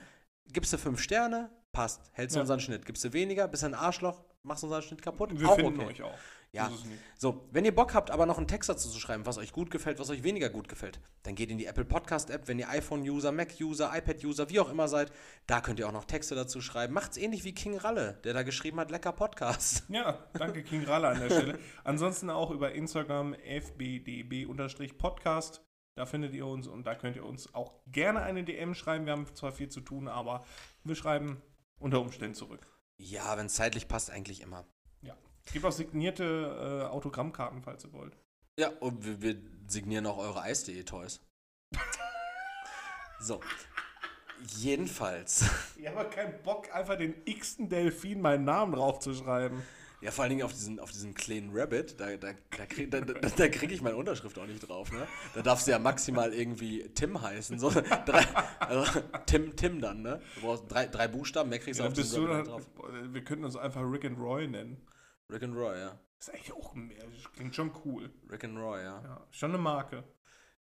Gibst du fünf Sterne, passt, hältst du Ja. unseren Schnitt. Gibst du weniger, bist ein Arschloch, machst unseren Schnitt kaputt, wir auch finden okay. euch auch. Ja. So wenn ihr Bock habt, aber noch einen Text dazu zu schreiben, was euch gut gefällt, was euch weniger gut gefällt, dann geht in die Apple Podcast App, wenn ihr iPhone-User, Mac-User, iPad-User, wie auch immer seid, da könnt ihr auch noch Texte dazu schreiben. Macht's ähnlich wie King Ralle, der da geschrieben hat, lecker Podcast. Ja, danke King Ralle an der Stelle. Ansonsten auch über Instagram fbdb-podcast. Da findet ihr uns und da könnt ihr uns auch gerne eine DM schreiben. Wir haben zwar viel zu tun, aber wir schreiben unter Umständen zurück. Ja, wenn es zeitlich passt, eigentlich immer. Es gibt auch signierte äh, Autogrammkarten, falls ihr wollt. Ja, und wir, wir signieren auch eure Eis.de Toys. so. Jedenfalls. Ich habe keinen Bock, einfach den x-ten Delfin meinen Namen draufzuschreiben. Ja, vor allen Dingen auf diesen, auf diesen kleinen Rabbit, da, da, da kriege da, da, krieg ich meine Unterschrift auch nicht drauf, ne? Da darfst du ja maximal irgendwie Tim heißen. So, drei, also, Tim, Tim dann, ne? Du brauchst drei, drei Buchstaben, mehr kriegst du Ja, auf dann bist diesen du Rabbit drauf. wir könnten uns einfach Rick and Roy nennen. Rick and Roy, ja. Das ist eigentlich auch mehr, klingt schon cool. Rick and Roy, ja. Ja, schon eine Marke.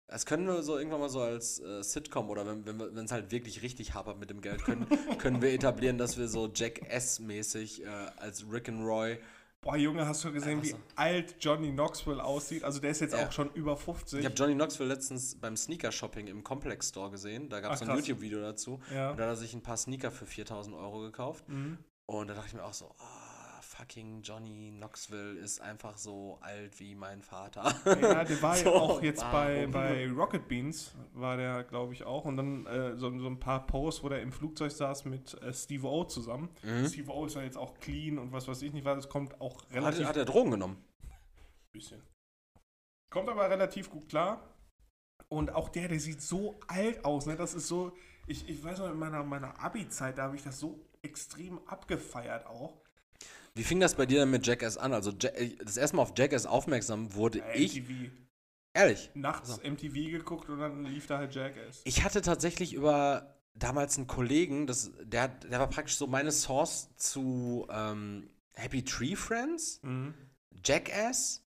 Das können wir so irgendwann mal so als äh, Sitcom oder wenn es wenn, halt wirklich richtig hapert mit dem Geld, können, können wir etablieren, dass wir so Jack S-mäßig äh, als Rick and Roy Boah, Junge, hast du gesehen, wie Einfach alt Johnny Knoxville aussieht? Also der ist jetzt auch schon über 50. Ich habe Johnny Knoxville letztens beim Sneaker-Shopping im Complex Store gesehen. Da gab es ein. YouTube-Video dazu. ja. Und da hat er sich ein paar Sneaker für 4000 Euro gekauft. Mhm. Und da dachte ich mir auch so, ah, fucking Johnny Knoxville ist einfach so alt wie mein Vater. Ja, der war ja So, auch jetzt bei, bei Rocket Beans, war der, glaube ich, auch. Und dann äh, so, so ein paar Posts, wo der im Flugzeug saß mit äh, Steve O zusammen. Mhm. Steve O ist ja jetzt auch clean und was weiß ich nicht, weil es kommt auch Hat, relativ hat er Drogen genommen? bisschen. Kommt aber relativ gut klar. Und auch der, der sieht so alt aus, ne? Das ist so, ich, ich weiß noch, in meiner, meiner Abi-Zeit, da habe ich das so extrem abgefeiert auch. Wie fing das bei dir denn mit Jackass an? Also Ja- das erste Mal auf Jackass aufmerksam wurde Äh, ich, MTV. ehrlich, Nachts So. MTV geguckt und dann lief da halt Jackass. ich hatte tatsächlich über damals einen Kollegen, das, der, der war praktisch so meine Source zu ähm, Happy Tree Friends, Mhm. Jackass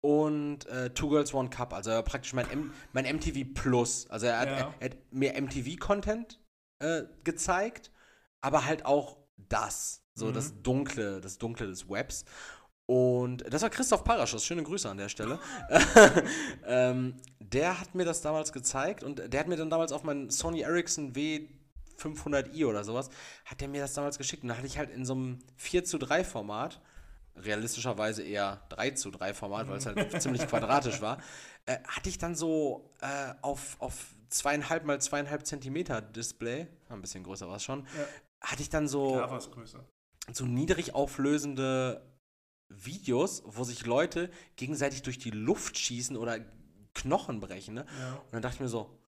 und äh, Two Girls One Cup. Also er war praktisch mein, M mein MTV Plus. Also er hat, Ja. er, er hat mehr MTV-Content äh, gezeigt, aber halt auch das. So Mhm. das Dunkle, das Dunkle des Webs. Und das war Christoph Paraschuss, schöne Grüße an der Stelle. ähm, der hat mir das damals gezeigt und der hat mir dann damals auf meinen Sony Ericsson W500i oder sowas, hat der mir das damals geschickt. Und da hatte ich halt in so einem 4 zu 3 Format, realistischerweise eher 3 zu 3 Format, weil es halt ziemlich quadratisch war, äh, hatte ich dann so äh, auf, auf zweieinhalb mal zweieinhalb Zentimeter Display, ein bisschen größer war es schon, Ja. hatte ich dann so Klar war es größer. So niedrig auflösende Videos, wo sich Leute gegenseitig durch die Luft schießen oder Knochen brechen. Ne? Ja. Und dann dachte ich mir so,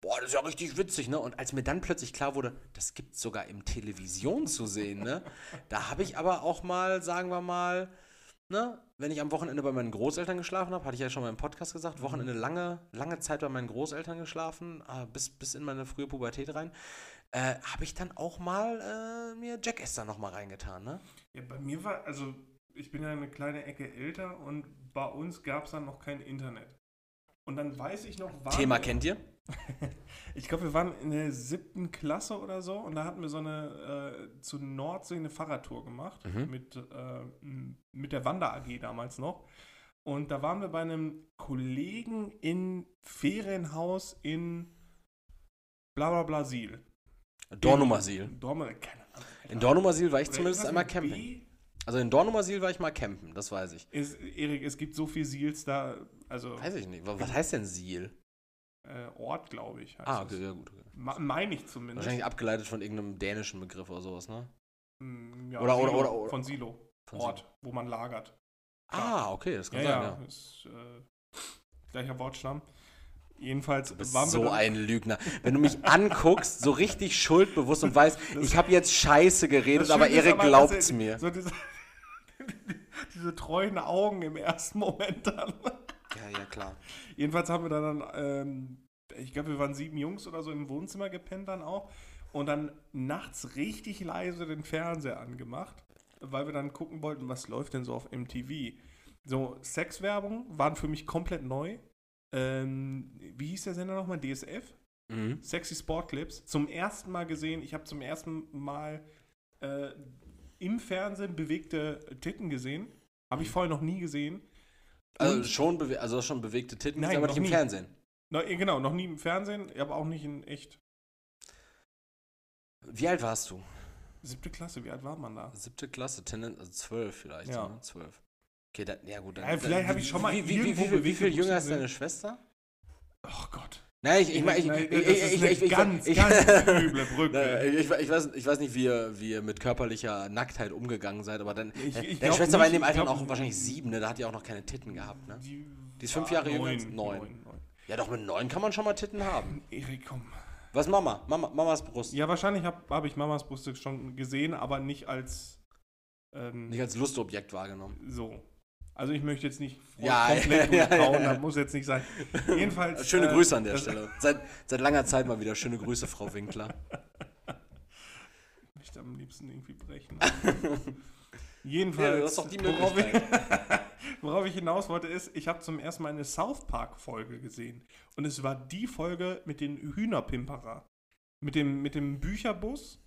boah, das ist ja richtig witzig, ne? Und als mir dann plötzlich klar wurde, das gibt es sogar im Television zu sehen, ne? Da habe ich aber auch mal, sagen wir mal, ne, wenn ich am Wochenende bei meinen Großeltern geschlafen habe, hatte ich ja schon mal im Podcast gesagt, Wochenende lange, lange Zeit bei meinen Großeltern geschlafen, äh, bis, bis in meine frühe Pubertät rein, äh, habe ich dann auch mal äh, mir Jackass da noch mal reingetan, ne? Ja, bei mir war, also ich bin ja eine kleine Ecke älter und bei uns gab es dann noch kein Internet. Und dann weiß ich noch, waren Thema kennt ihr? Ich glaube, wir waren in der siebten Klasse oder so und da hatten wir so eine äh, zu Nordsee eine Fahrradtour gemacht Mhm. mit, äh, mit der Wander AG damals noch. Und da waren wir bei einem Kollegen in Ferienhaus in Blablablasil. Dornumersil. Dornumer, keine Ahnung. In Dornumersil war ich Oder zumindest einmal campen. B? Also in Dornumersil war ich mal campen, das weiß ich. Ist, Erik, es gibt so viel Sils da, also Weiß ich nicht. Wa- Was heißt denn Sil? äh, Ort, glaube ich. Ah, okay, ja gut. Okay. Ma- Meine ich zumindest. Wahrscheinlich abgeleitet von irgendeinem dänischen Begriff oder sowas, ne? Mm, ja, Oder- oder- Silo, oder- oder- Von Silo. Von Ort, wo man lagert. Ah, okay, das kann Ja, sein, ja, ja. ist äh, gleicher Wortstamm. Jedenfalls waren so ein Lügner. Wenn du mich anguckst, so richtig schuldbewusst und weißt, ich habe jetzt Scheiße geredet, aber Erik glaubt's er- mir. So diese, diese treuen Augen im ersten Moment dann. Ja, ja, klar. Jedenfalls haben wir dann, ähm, ich glaube, wir waren sieben Jungs oder so im Wohnzimmer gepennt dann auch. Und dann nachts richtig leise den Fernseher angemacht, weil wir dann gucken wollten, was läuft denn so auf MTV. So, Sexwerbung waren für mich komplett neu. Ähm, wie hieß der Sender nochmal? DSF? Mhm. Sexy Sport Clips. Zum ersten Mal gesehen. Ich habe zum ersten Mal äh, im Fernsehen bewegte Titten gesehen. Habe ich Mhm. vorher noch nie gesehen. Also schon, also schon bewegte Titten, Nein, aber nicht im nie. Fernsehen. Na, genau, noch nie im Fernsehen, aber auch nicht in echt. Wie alt warst du? Siebte Klasse, wie alt war man da? Siebte Klasse, Tendenz, also zwölf vielleicht. Ja. ne? Zwölf. Okay, dann, ja gut. Dann, Ja, vielleicht habe ich schon mal wie, wie, wie, wie, wie, viel jünger ist deine. Schwester? Oh Gott. Nein, ich, ich, mein, ich, Nein, ich, ich, ich, ich, ich, ganz, ich, ganz üble Brücke. Ich, ich, weiß, ich weiß nicht, wie ihr, wie ihr mit körperlicher Nacktheit umgegangen seid, aber dann, Ich- ich deine Schwester war in dem Alter auch wahrscheinlich sieben, ne? da hat die auch noch keine Titten gehabt. Ne? Die, Die ist fünf Jahre jünger als- neun. neun. Ja, doch mit neun kann man schon mal Titten haben. Erik, komm. Was Mama? Mama Mamas Brust. Ja, wahrscheinlich habe hab ich Mamas Brüste schon gesehen, aber nicht als ähm, Nicht als Lustobjekt wahrgenommen. so. Also ich möchte jetzt nicht Ja, komplett ja, durchkauen, ja. das muss jetzt nicht sein. Jedenfalls. Schöne äh, Grüße an der Stelle. Seit, seit langer Zeit mal wieder schöne Grüße, Frau Winkler. Ich möchte am liebsten irgendwie brechen. Ja, Jedenfalls, die worauf, ich, worauf ich hinaus wollte, ist, ich habe zum ersten Mal eine South Park-Folge gesehen. Und es war die Folge mit den Hühnerpimperer. Mit dem, mit dem Bücherbus,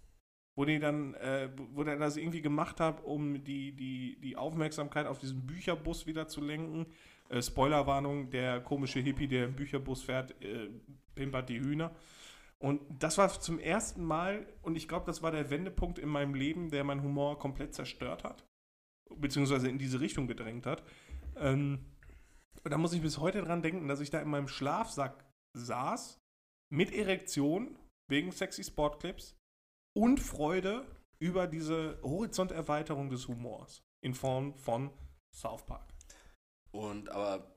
wo die dann, äh, wo der das irgendwie gemacht hat, um die, die, die Aufmerksamkeit auf diesen Bücherbus wieder zu lenken. Äh, Spoilerwarnung, der komische Hippie, der im Bücherbus fährt, äh, pimpert die Hühner. Und das war zum ersten Mal, und ich glaube, das war der Wendepunkt in meinem Leben, der meinen Humor komplett zerstört hat. Beziehungsweise in diese Richtung gedrängt hat. Ähm, und da muss ich bis heute dran denken, dass ich da in meinem Schlafsack saß, mit Erektion, wegen sexy Sportclips, und Freude über diese Horizonterweiterung des Humors in Form von South Park. Und aber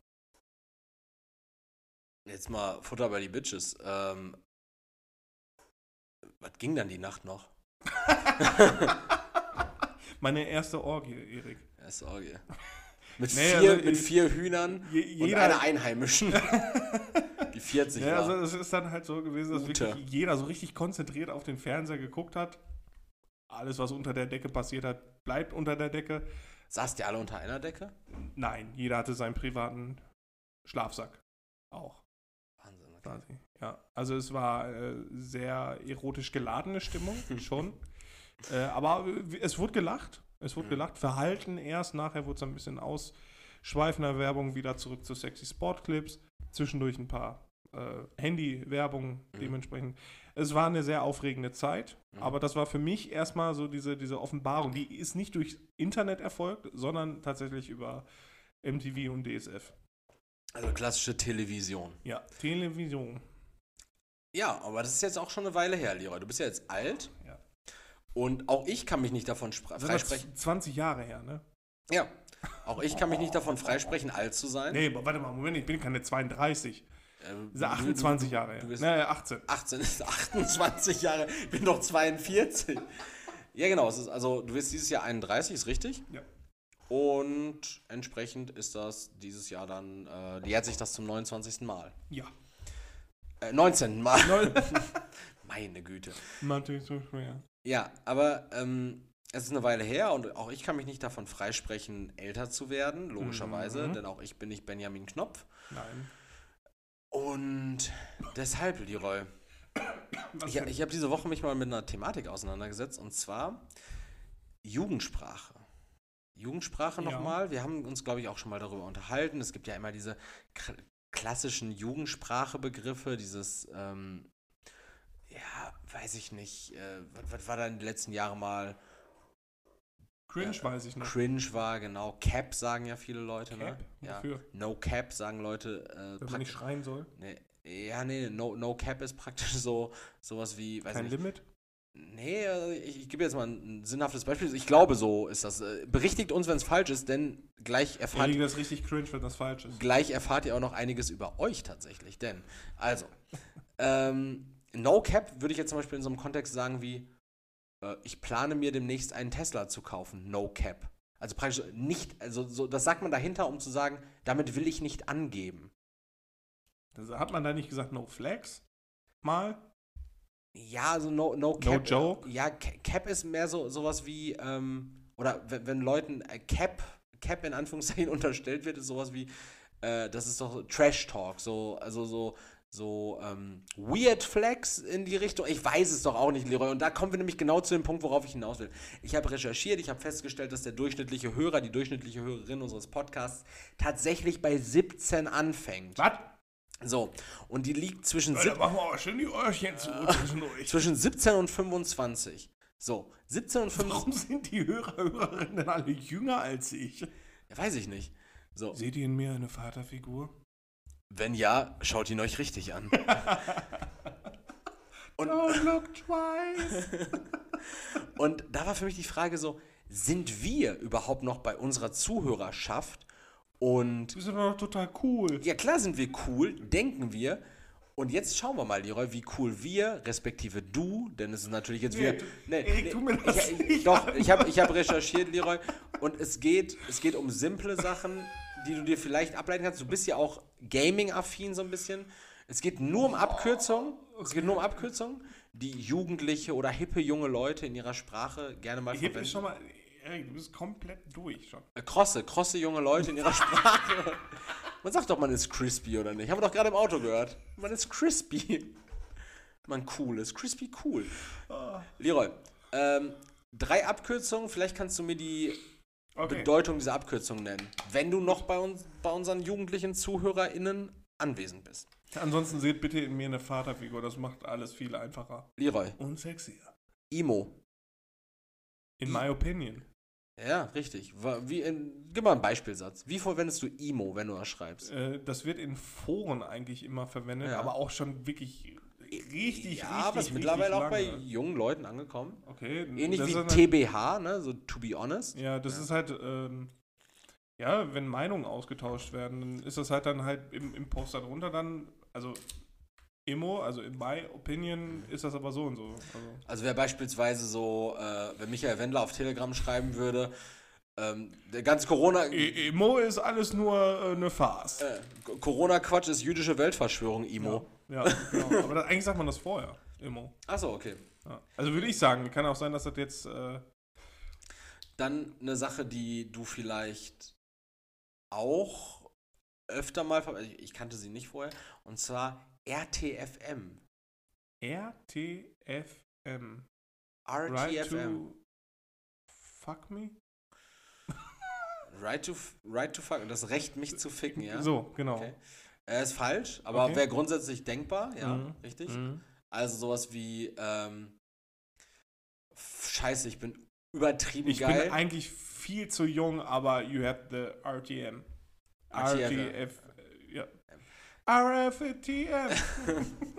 jetzt mal Futter bei die Bitches. Ähm, was ging dann die Nacht noch? Meine erste Orgie, Erik. Ist Orgie. Mit, Nee, vier, also mit vier Hühnern Je, und jeder, einer Einheimischen, die 40 Ja, war. also es ist dann halt so gewesen, dass Ute. wirklich jeder so richtig konzentriert auf den Fernseher geguckt hat. Alles, was unter der Decke passiert hat, bleibt unter der Decke. Saßt ihr alle unter einer Decke? Nein, jeder hatte seinen privaten Schlafsack. Auch. Wahnsinn. Okay. quasi. Ja, also es war äh, sehr erotisch geladene Stimmung, schon. Äh, aber äh, es wurde gelacht. Es wurde Mhm. gelacht. Verhalten erst, nachher wurde es ein bisschen ausschweifender Werbung, wieder zurück zu sexy Sportclips. Zwischendurch ein paar äh, Handy-Werbung Mhm. dementsprechend. Es war eine sehr aufregende Zeit, Mhm. aber das war für mich erstmal so diese, diese Offenbarung. Die ist nicht durch Internet erfolgt, sondern tatsächlich über MTV und DSF. Also klassische Television. Ja, Television. Ja, aber das ist jetzt auch schon eine Weile her, Leroy. Du bist ja jetzt alt. Ja. Und auch ich kann mich nicht davon Sind das freisprechen. 20 Jahre her, ne? Ja. Auch ich kann mich nicht davon freisprechen, alt zu sein. Nee, aber warte mal, Moment, ich bin keine 32. Ist 28 du- Jahre du her. bist- Naja, 18. 18 ist 28 Jahre, ich bin doch 42. Ja, genau. Ist, also, du wirst dieses Jahr 31, ist richtig? Ja. Und entsprechend ist das dieses Jahr dann, äh, jährt sich das zum 29. Mal. Ja. Äh, 19. Mal. Neu- Meine Güte. Natürlich so schwer. Ja, aber ähm, es ist eine Weile her und auch ich kann mich nicht davon freisprechen, älter zu werden, logischerweise, Mhm. denn auch ich bin nicht Benjamin Knopf. Nein. Und deshalb, Leroy, ich, ich habe diese Woche mich mal mit einer Thematik auseinandergesetzt und zwar Jugendsprache. Jugendsprache Ja. nochmal. Wir haben uns, glaube ich, auch schon mal darüber unterhalten. Es gibt ja immer diese klassischen Jugendsprachebegriffe, dieses, ähm, ja, weiß ich nicht, äh, was, was war da in den letzten Jahren mal? Cringe äh, weiß ich nicht. Cringe war, genau. Cap sagen ja viele Leute, Cap? ne? Ja. Wofür? No Cap sagen Leute. Äh, Wenn man nicht schreien soll. Nee, ja, nee, no, no Cap ist praktisch so sowas wie, weiß Kein nicht. Limit. Nee, also ich, ich gebe jetzt mal ein, sinnhaftes Beispiel. Ich glaube, so ist das. Äh, Berichtigt uns, wenn es falsch ist, denn gleich erfahrt, Ja, das richtig cringe, wenn das falsch ist. gleich erfahrt ihr auch noch einiges über euch tatsächlich. Denn, also, ähm, No Cap würde ich jetzt zum Beispiel in so einem Kontext sagen wie, äh, ich plane mir demnächst einen Tesla zu kaufen. No Cap. Also praktisch nicht, also so, das sagt man dahinter, um zu sagen, damit will ich nicht angeben. Das, hat man da nicht gesagt No Flex? Mal? Ja, also no, no cap. joke? Ja, Ca- Cap ist mehr so sowas wie, ähm, oder wenn, wenn Leuten äh, Cap, Cap in Anführungszeichen unterstellt wird, ist sowas wie, äh, das ist doch Trash Talk, so, also so, so ähm, Weird Flex in die Richtung. Ich weiß es doch auch nicht, Leroy. Und da kommen wir nämlich genau zu dem Punkt, worauf ich hinaus will. Ich habe recherchiert, ich habe festgestellt, dass der durchschnittliche Hörer, die durchschnittliche Hörerin unseres Podcasts tatsächlich bei 17 anfängt. Was? So, und die liegt zwischen Leute, 17 machen wir aber schön die Öhrchen zu zwischendurch. zwischen 17 und 25. So, 17 und 25. Warum sind die Hörer, Hörerinnen alle jünger als ich? Ja, weiß ich nicht. So, Seht ihr in mir eine Vaterfigur? Wenn ja, schaut ihn euch richtig an. Und- Don't look twice. Und da war für mich die Frage so, sind wir überhaupt noch bei unserer Zuhörerschaft? Und Du bist doch noch total cool. ja, klar sind wir cool, denken wir. Und jetzt schauen wir mal, Leroy, wie cool wir, respektive du, denn es ist natürlich jetzt Nee, wieder. du- Erik, tu mir das ich, ich, Doch, an. ich habe ich hab recherchiert, Leroy. Und es geht, es geht um simple Sachen, die du dir vielleicht ableiten kannst. Du bist ja auch Gaming-affin so ein bisschen. Es geht nur um Abkürzungen. Es geht nur um Abkürzungen, die Jugendliche oder hippe junge Leute in ihrer Sprache gerne mal Hip ist verwenden. schon mal. Erik, du bist komplett durch schon. Äh, Krosse, krosse junge Leute in ihrer Sprache. Man sagt doch, man ist crispy oder nicht. Haben wir doch gerade im Auto gehört. Man ist crispy. Man cool ist. Crispy cool. Leroy, ähm, drei Abkürzungen. Vielleicht kannst du mir die Okay. Bedeutung dieser Abkürzung nennen. Wenn du noch bei, uns, bei unseren jugendlichen ZuhörerInnen anwesend bist. Ansonsten seht bitte in mir eine Vaterfigur. Das macht alles viel einfacher. Leroy, Und sexier. Imo. In my opinion. Ja, richtig. Wie in, gib mal einen Beispielsatz. Wie verwendest du Imo, wenn du das schreibst? Äh, das wird in Foren eigentlich immer verwendet, Ja. aber auch schon wirklich richtig, ja, richtig, aber ist mittlerweile auch bei jungen Leuten angekommen. Okay. Ähnlich wie ist halt- TBH, ne? So to be honest. Ja, das Ja. ist halt, ähm, ja, wenn Meinungen ausgetauscht werden, dann ist das halt dann halt im, im Post darunter dann, also Immo, also in my opinion ist das aber so und so. Also, Also wer beispielsweise so, äh, wenn Michael Wendler auf Telegram schreiben würde, ähm, der ganze Corona, I- Immo ist alles nur äh, eine Farce. äh, Corona-Quatsch ist jüdische Weltverschwörung, Imo. Ja, genau. aber das, eigentlich sagt man das vorher, Immo. Achso, okay. Ja. Also würde ich sagen, kann auch sein, dass das jetzt äh, Dann eine Sache, die du vielleicht auch öfter mal, ich kannte sie nicht vorher, und zwar RTFM. RTFM. Right RTFM. to fuck me? Right to, right to fuck. Das Recht, mich zu ficken, ja? So, genau. Okay. Er ist falsch, aber Okay. wäre grundsätzlich denkbar, ja, Mhm. richtig. Mhm. Also sowas wie, ähm, Scheiße, ich bin übertrieben Ich geil. bin eigentlich viel zu jung, aber you have the RTM. RTF. Ja. RFTM.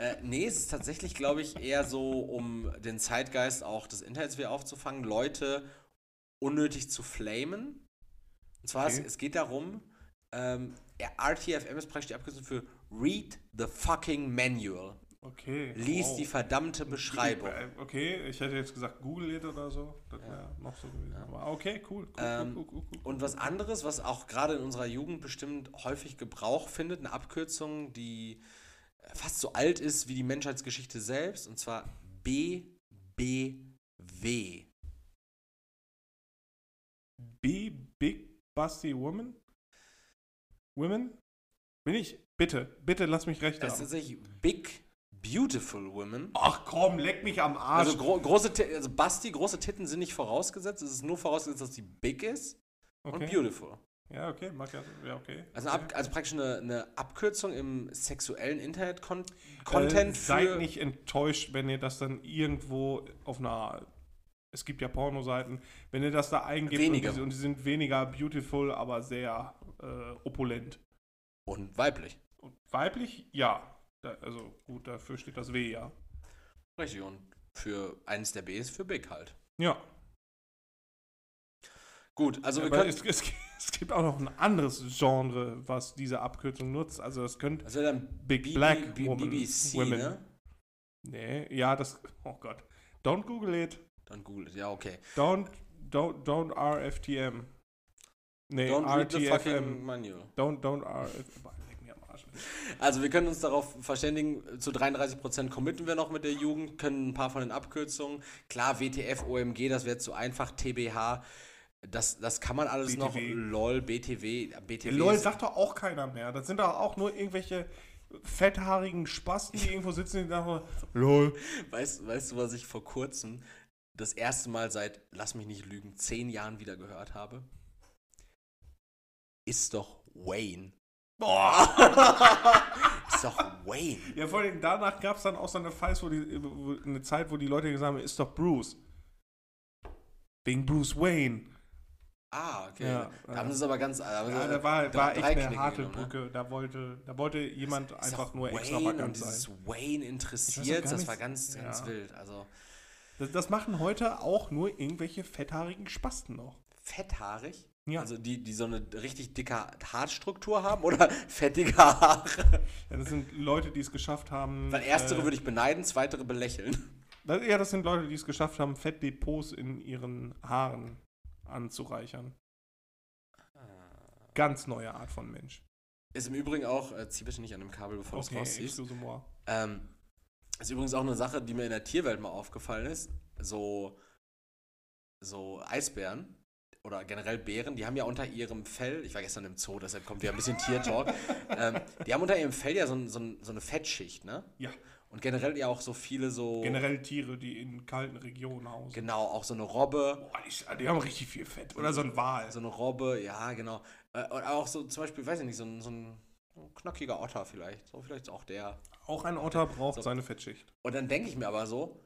Äh, nee, es ist tatsächlich, glaube ich, eher so, um den Zeitgeist auch des Internets wieder aufzufangen, Leute unnötig zu flamen. Und zwar, es, Okay. es geht darum, ähm, RTFM ist praktisch die Abkürzung für Read the fucking Manual. Okay. Lies wow. die verdammte Beschreibung. Äh, Okay, ich hätte jetzt gesagt, Google it oder so. Das wäre noch so gewesen. Aber okay, cool. cool, Ähm, cool, cool, cool, cool. Und was anderes, was auch gerade in unserer Jugend bestimmt häufig Gebrauch findet, eine Abkürzung, die fast so alt ist wie die Menschheitsgeschichte selbst, und zwar BBW. B Big Busty Woman? Women? Bin ich? Bitte, bitte lass mich recht Das ist haben. tatsächlich Big Beautiful Women. Ach komm, leck mich am Arsch. Also, gro große also Basti, große Titten sind nicht vorausgesetzt. Es ist nur vorausgesetzt, dass sie big ist und okay. beautiful. Ja, okay, mag ja, ja okay. Also, Ab also praktisch eine, eine Abkürzung im sexuellen äh, Internet-Content Seid für. nicht enttäuscht, wenn ihr das dann irgendwo auf einer. Es gibt ja Pornoseiten, wenn ihr das da eingebt Weniger. Und, die, und die sind weniger beautiful, aber sehr äh, opulent. Und weiblich. Und weiblich, ja. Da, also gut, dafür steht das W, ja. Richtig. Und für eines der Bs für big halt. Ja, Gut, also wir aber können. es, es, es gibt auch noch ein anderes Genre, was diese Abkürzung nutzt. Also das könnte wäre dann Big B- Black B- Woman, BBC, Women. ne? Nee, ja, das. Oh Gott. Don't Google it. Dann googelt, ja, okay. Don't, don't, don't RFTM. Nee, Don't read the fucking manual. Don't, don't Arsch. Also wir können uns darauf verständigen, zu 33% committen wir noch mit der Jugend, können ein paar von den Abkürzungen. Klar, WTF, OMG, das wäre zu einfach, TBH, das, das kann man alles noch. BTW. LOL, BTW, BTW. LOL sagt doch auch keiner mehr. Das sind doch auch nur irgendwelche fetthaarigen Spasten, die irgendwo sitzen und sagen, LOL. weißt, weißt du, was ich vor kurzem das erste Mal seit, lass mich nicht lügen, zehn Jahren wieder gehört habe? Ist doch Wayne. ist doch Wayne. Ja, vor allem danach gab es dann auch so eine Phase, wo die, wo, eine Zeit, wo die Leute gesagt haben, ist doch Bruce. Wegen Bruce Wayne. Ah, okay. Ja, da haben sie es aber ganz. Ja, da war, war echt eine Knicke harte ne? Brücke. Da wollte, da wollte jemand Ist einfach doch nur Wayne extravagant sein. Wayne interessiert, das war nicht- ganz ja. wild. Also Das, das machen heute auch nur irgendwelche fetthaarigen Spasten noch. fetthaarig. Ja. Also die, die so eine richtig dicke Haarstruktur haben oder fettige Haare. Ja, das sind Leute, die es geschafft haben. Weil erstere äh, würde ich beneiden, zweitere belächeln. das, ja, das sind Leute, die es geschafft haben, Fettdepots in ihren Haaren anzureichern. Ganz neue Art von Mensch. Ist im Übrigen auch, äh, zieh bitte nicht an dem Kabel, bevor du es Okay, rausziehst. Ähm, ist übrigens auch eine Sache, die mir in der Tierwelt mal aufgefallen ist. So, so Eisbären oder generell Bären, die haben ja unter ihrem Fell, ich war gestern im Zoo, deshalb kommt wieder ein bisschen Tiertalk, ähm, die haben unter ihrem Fell ja so, ein- so, ein- so eine Fettschicht, ne? Ja, Und generell ja auch so viele so, generell Tiere, die in kalten Regionen hausen. genau, auch so eine Robbe, Boah, die, die haben richtig viel Fett. Oder so ein Wal. so eine Robbe, ja, genau. Äh, und auch so zum Beispiel, weiß ich nicht, so ein, so ein, so ein knackiger Otter vielleicht, so vielleicht auch der. Auch ein Otter braucht So. seine Fettschicht. Und dann denke ich mir aber so,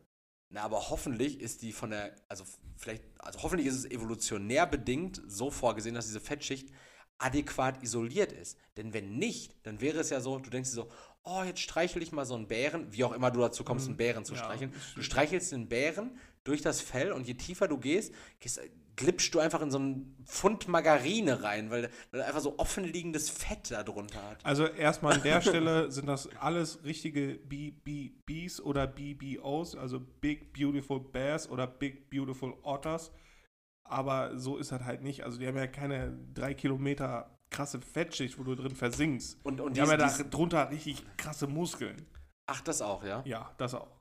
na, aber hoffentlich ist die von der, also vielleicht, also hoffentlich ist es evolutionär bedingt so vorgesehen, dass diese Fettschicht adäquat isoliert ist. Denn wenn nicht, dann wäre es ja so, du denkst dir so, oh, jetzt streichel ich mal so einen Bären, wie auch immer du dazu kommst, einen Bären zu streicheln. Du streichelst den Bären durch das Fell und je tiefer du gehst, gehst glitschst du einfach in so einen Pfund Margarine rein, weil, weil er einfach so offenliegendes Fett da drunter hat. Also erstmal an der Stelle sind das alles richtige BBBs oder BBOs, also Big Beautiful Bears oder Big Beautiful Otters. Aber so ist das halt nicht. Also die haben ja keine drei Kilometer krasse Fettschicht, wo du drin versinkst. Und, und Die haben ja da drunter richtig krasse Muskeln. ach, das auch, ja? Ja, das auch.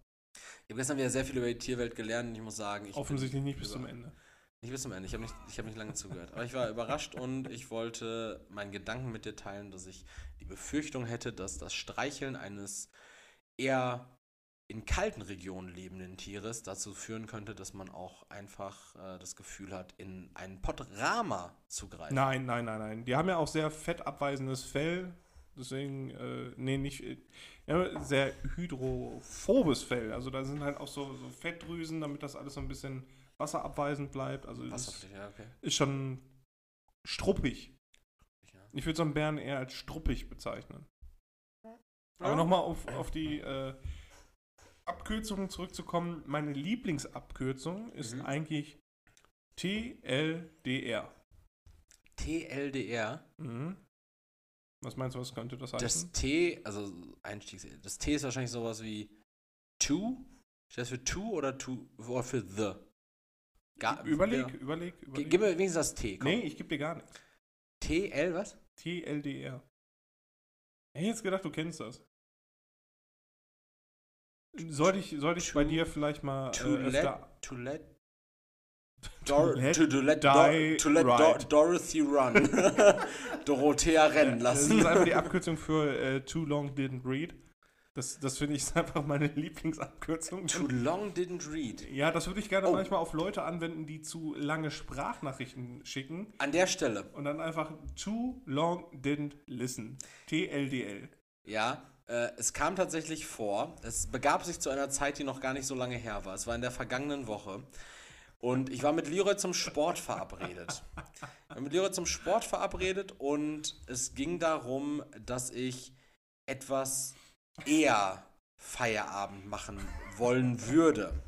Ich habe gestern wieder sehr viel über die Tierwelt gelernt und ich muss sagen, ich Offensichtlich nicht bis zum Ende. Nicht bis zum Ende, ich habe nicht, ich hab nicht lange zugehört. Aber ich war überrascht und ich wollte meinen Gedanken mit dir teilen, dass ich die Befürchtung hätte, dass das Streicheln eines eher in kalten Regionen lebenden Tieres dazu führen könnte, dass man auch einfach äh, das Gefühl hat, in einen Pott Rama zu greifen. Nein, nein, nein, nein. Die haben ja auch sehr fettabweisendes Fell. Deswegen, äh, nee, nicht, äh, ja, sehr hydrophobes Fell. Also da sind halt auch so, so Fettdrüsen, damit das alles so ein bisschen wasserabweisend bleibt. Also das Wasserpflicht, ja, okay. ist schon struppig. Ja. Ich würde so einen Bären eher als struppig bezeichnen. Aber nochmal auf, auf die äh, Abkürzungen zurückzukommen. Meine Lieblingsabkürzung ist Mhm. eigentlich TLDR. TLDR. Mhm. Was meinst du, was könnte das heißen? Das T, also Einstiegs, das T ist wahrscheinlich sowas wie to. Steht das für to oder to oder für the? Ga- überleg, ja. überleg, überleg. Gib mir wenigstens das T. Komm. nee, ich gebe dir gar nichts. TL, was? TLDR. Ich hätte jetzt gedacht, du kennst das. Sollte ich, sollte ich bei To- dir vielleicht mal To äh, let, to let, To Dor let to, to let, die to let right. Dorothy run. Dorothea rennen Das lassen. ist einfach die Abkürzung für äh, Too Long Didn't Read. Das, das finde ich einfach meine Lieblingsabkürzung. Too long didn't read. Ja, das würde ich gerne Oh. manchmal auf Leute anwenden, die zu lange Sprachnachrichten schicken An der Stelle, und dann einfach Too Long Didn't Listen. TLDL. ja, äh, es kam tatsächlich vor, es begab sich zu einer Zeit, die noch gar nicht so lange her war. Es war in der vergangenen Woche. Und ich war mit Leroy zum Sport verabredet. Ich war mit Leroy zum Sport verabredet und es ging darum, dass ich etwas eher Feierabend machen wollen würde.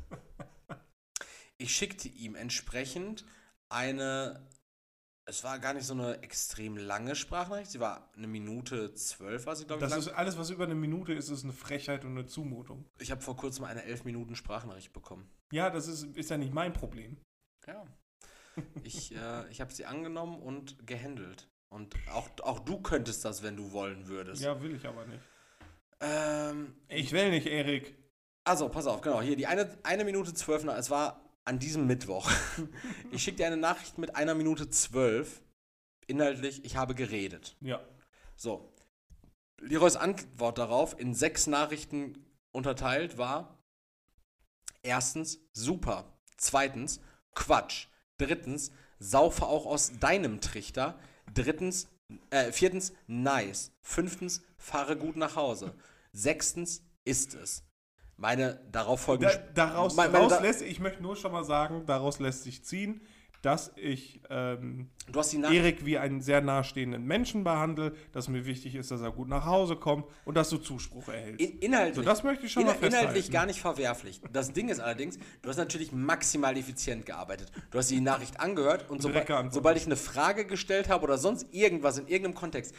Ich schickte ihm entsprechend eine, es war gar nicht so eine extrem lange Sprachnachricht, sie war eine Minute zwölf, war sie, glaube ich. Das lang. ist alles, was über eine Minute ist, ist eine Frechheit und eine Zumutung. Ich habe vor kurzem eine elf Minuten Sprachnachricht bekommen. Ja, das ist, ist ja nicht mein Problem. Ja. Ich, äh, ich habe sie angenommen und gehandelt. Und auch, auch du könntest das, wenn du wollen würdest. Ja, will ich aber nicht. Ähm, Ich will nicht, Erik. also, pass auf, genau. Hier, die eine, eine Minute zwölf, es war an diesem Mittwoch. Ich schicke dir eine Nachricht mit einer Minute zwölf. Inhaltlich, ich habe geredet. Ja. So. Leroys Antwort darauf, in sechs Nachrichten unterteilt, war: Erstens, super. Zweitens, Quatsch. Drittens, saufe auch aus deinem Trichter. Drittens, äh, viertens, nice. Fünftens, fahre gut nach Hause. Sechstens, ist es. Meine darauf folgende. Da, daraus, Meine- meine daraus da- lässt, ich möchte nur schon mal sagen, daraus lässt sich ziehen, dass ich ähm. Erik wie einen sehr nahestehenden Menschen behandle, dass mir wichtig ist, dass er gut nach Hause kommt und dass du Zuspruch erhältst. In, inhaltlich, so, das möchte ich schon inhal- mal festhalten. inhaltlich gar nicht verwerflich. Das Ding ist allerdings, du hast natürlich maximal effizient gearbeitet. Du hast die Nachricht angehört und sobald, sobald ich eine Frage gestellt habe oder sonst irgendwas in irgendeinem Kontext,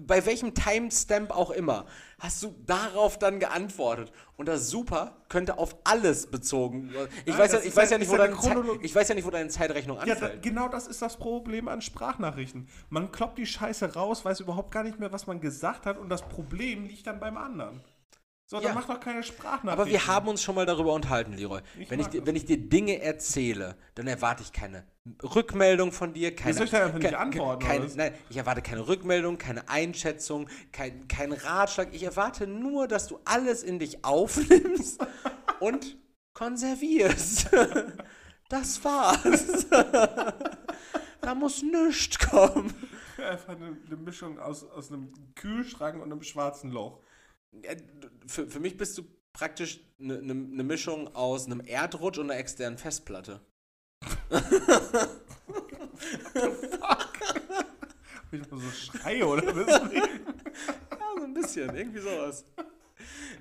bei welchem Timestamp auch immer, hast du darauf dann geantwortet. Und das super könnte auf alles bezogen. Ich, Nein, weiß, ja, das ich, weiß, ja ja- nicht, wo deine ich weiß ja nicht, wo deine Zeitrechnung Ja, da, anfällt. genau das ist das Problem an Sprachnachrichten. Man kloppt die Scheiße raus, weiß überhaupt gar nicht mehr, was man gesagt hat und das Problem liegt dann beim anderen. So, Ja. dann mach doch keine Sprachnachrichten. Aber wir haben uns schon mal darüber unterhalten, Leroy. Ich wenn, ich, dir- wenn ich dir Dinge erzähle, dann erwarte ich keine Rückmeldung von dir, keine. soll ich da einfach nicht antworten, Keine, nein, ich erwarte keine Rückmeldung, keine Einschätzung, kein, kein Ratschlag. Ich erwarte nur, dass du alles in dich aufnimmst und konservierst. Das war's. Da muss nichts kommen. Einfach eine, eine Mischung aus, aus einem Kühlschrank und einem schwarzen Loch. Du- Für, für mich bist du praktisch eine ne, ne Mischung aus einem Erdrutsch und einer externen Festplatte. Ich mal so schreie oder was? Ja, so ein bisschen, irgendwie sowas.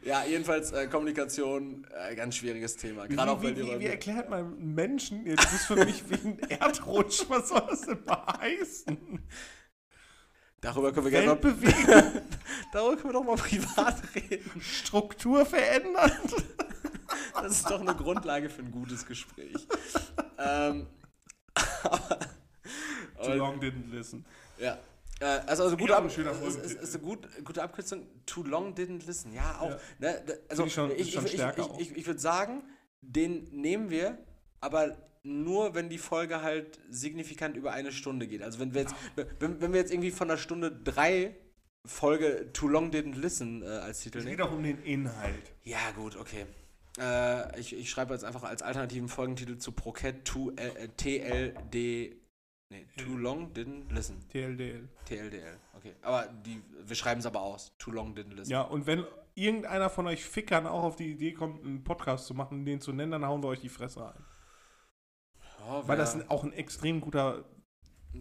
Ja, jedenfalls äh, Kommunikation, äh, ganz schwieriges Thema. Gerade auch wie, wie, wie, erklärt man Menschen, das ist für mich wie ein Erdrutsch, was soll das denn heißen? Darüber können wir gerne mal, darüber können wir doch mal privat reden. Struktur verändert. Das ist doch eine Grundlage für ein gutes Gespräch. ähm, Too long didn't listen. ja. Äh, also, also gute, Ab ist, ist, ist eine gut, gute Abkürzung. Too long didn't listen. Ja, auch. Ja. Ne, also ich schon- ich, ich, ich, ich würde sagen, den nehmen wir, aber nur, wenn die Folge halt signifikant über eine Stunde geht. Also wenn wir jetzt, wenn, wenn wir jetzt irgendwie von der Stunde drei Folge Too Long Didn't Listen äh, als Titel Es nehmen. geht auch um den Inhalt. Ja, gut, okay. Äh, ich, ich schreibe jetzt einfach als alternativen Folgentitel zu Proket to, äh, TLD. Nee, Too Long Didn't Listen. TLDL. TLDL. Okay. Aber die, wir schreiben es aber aus. Too Long Didn't Listen. Ja, und wenn irgendeiner von euch Fickern auch auf die Idee kommt, einen Podcast zu machen, den zu nennen, dann hauen wir euch die Fresse ein. Ja, Weil das ein- auch ein extrem guter.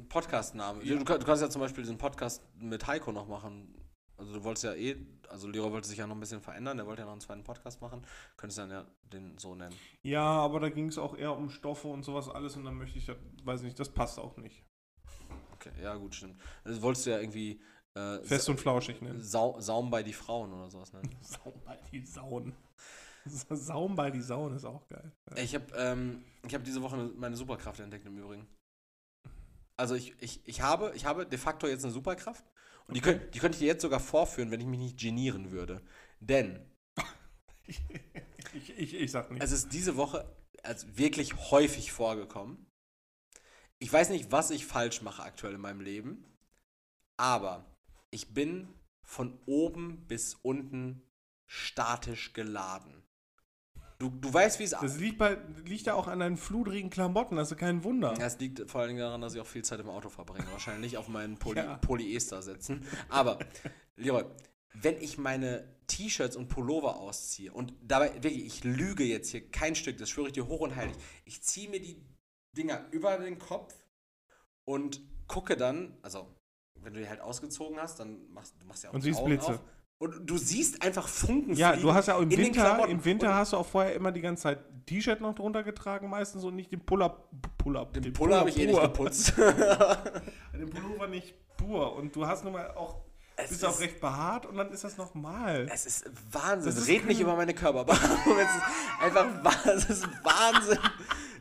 Podcast-Name. Ja. Du, du kannst ja zum Beispiel diesen Podcast mit Heiko noch machen. Also du wolltest ja eh, also Leroy wollte sich ja noch ein bisschen verändern, der wollte ja noch einen zweiten Podcast machen. Könntest dann ja den so nennen. Ja, aber da ging es auch eher um Stoffe und sowas alles und dann möchte ich, weiß nicht, das passt auch nicht. Okay, ja gut, stimmt. Das wolltest du ja irgendwie äh, Fest und flauschig nennen. Sau Saum bei die Frauen oder sowas nennen. Saum bei die Sauen. Saum bei die Sauen ist auch geil. Ich habe ähm, ich hab diese Woche meine Superkraft entdeckt im Übrigen. Also ich, ich, ich, habe, ich habe de facto jetzt eine Superkraft und die, Okay. könnt, die könnte ich dir jetzt sogar vorführen, wenn ich mich nicht genieren würde. Denn Ich, ich, ich, sag nicht. es ist diese Woche also wirklich häufig vorgekommen. Ich weiß nicht, was ich falsch mache aktuell in meinem Leben, aber ich bin von oben bis unten statisch geladen. Du, du weißt, wie es das liegt, bei, liegt ja auch an deinen fludrigen Klamotten, ist kein Wunder. Das liegt vor allen Dingen daran, dass ich auch viel Zeit im Auto verbringe. Wahrscheinlich auf meinen Poly Ja. Polyester setzen. Aber, Leroy, wenn ich meine T-Shirts und Pullover ausziehe und dabei, wirklich, ich lüge jetzt hier kein Stück, das schwöre ich dir hoch und heilig. Ich ziehe mir die Dinger über den Kopf und gucke dann, also, wenn du die halt ausgezogen hast, dann machst du machst ja auch Und die siehst Augen Blitze. auf. Und du siehst einfach Funken Ja, du hast ja auch im in den Winter, im Winter Und hast du auch vorher immer die ganze Zeit T-Shirt noch drunter getragen meistens und nicht den Pull-up. Pull-up. den Puller habe ich eh nicht geputzt. Den Pullover nicht pur. Und du hast nun mal auch, Es bist auch ist- recht behaart und dann ist das nochmal. Es ist Wahnsinn. Das ist Red nicht über meine Körperbehaarung. es ist einfach es ist Wahnsinn.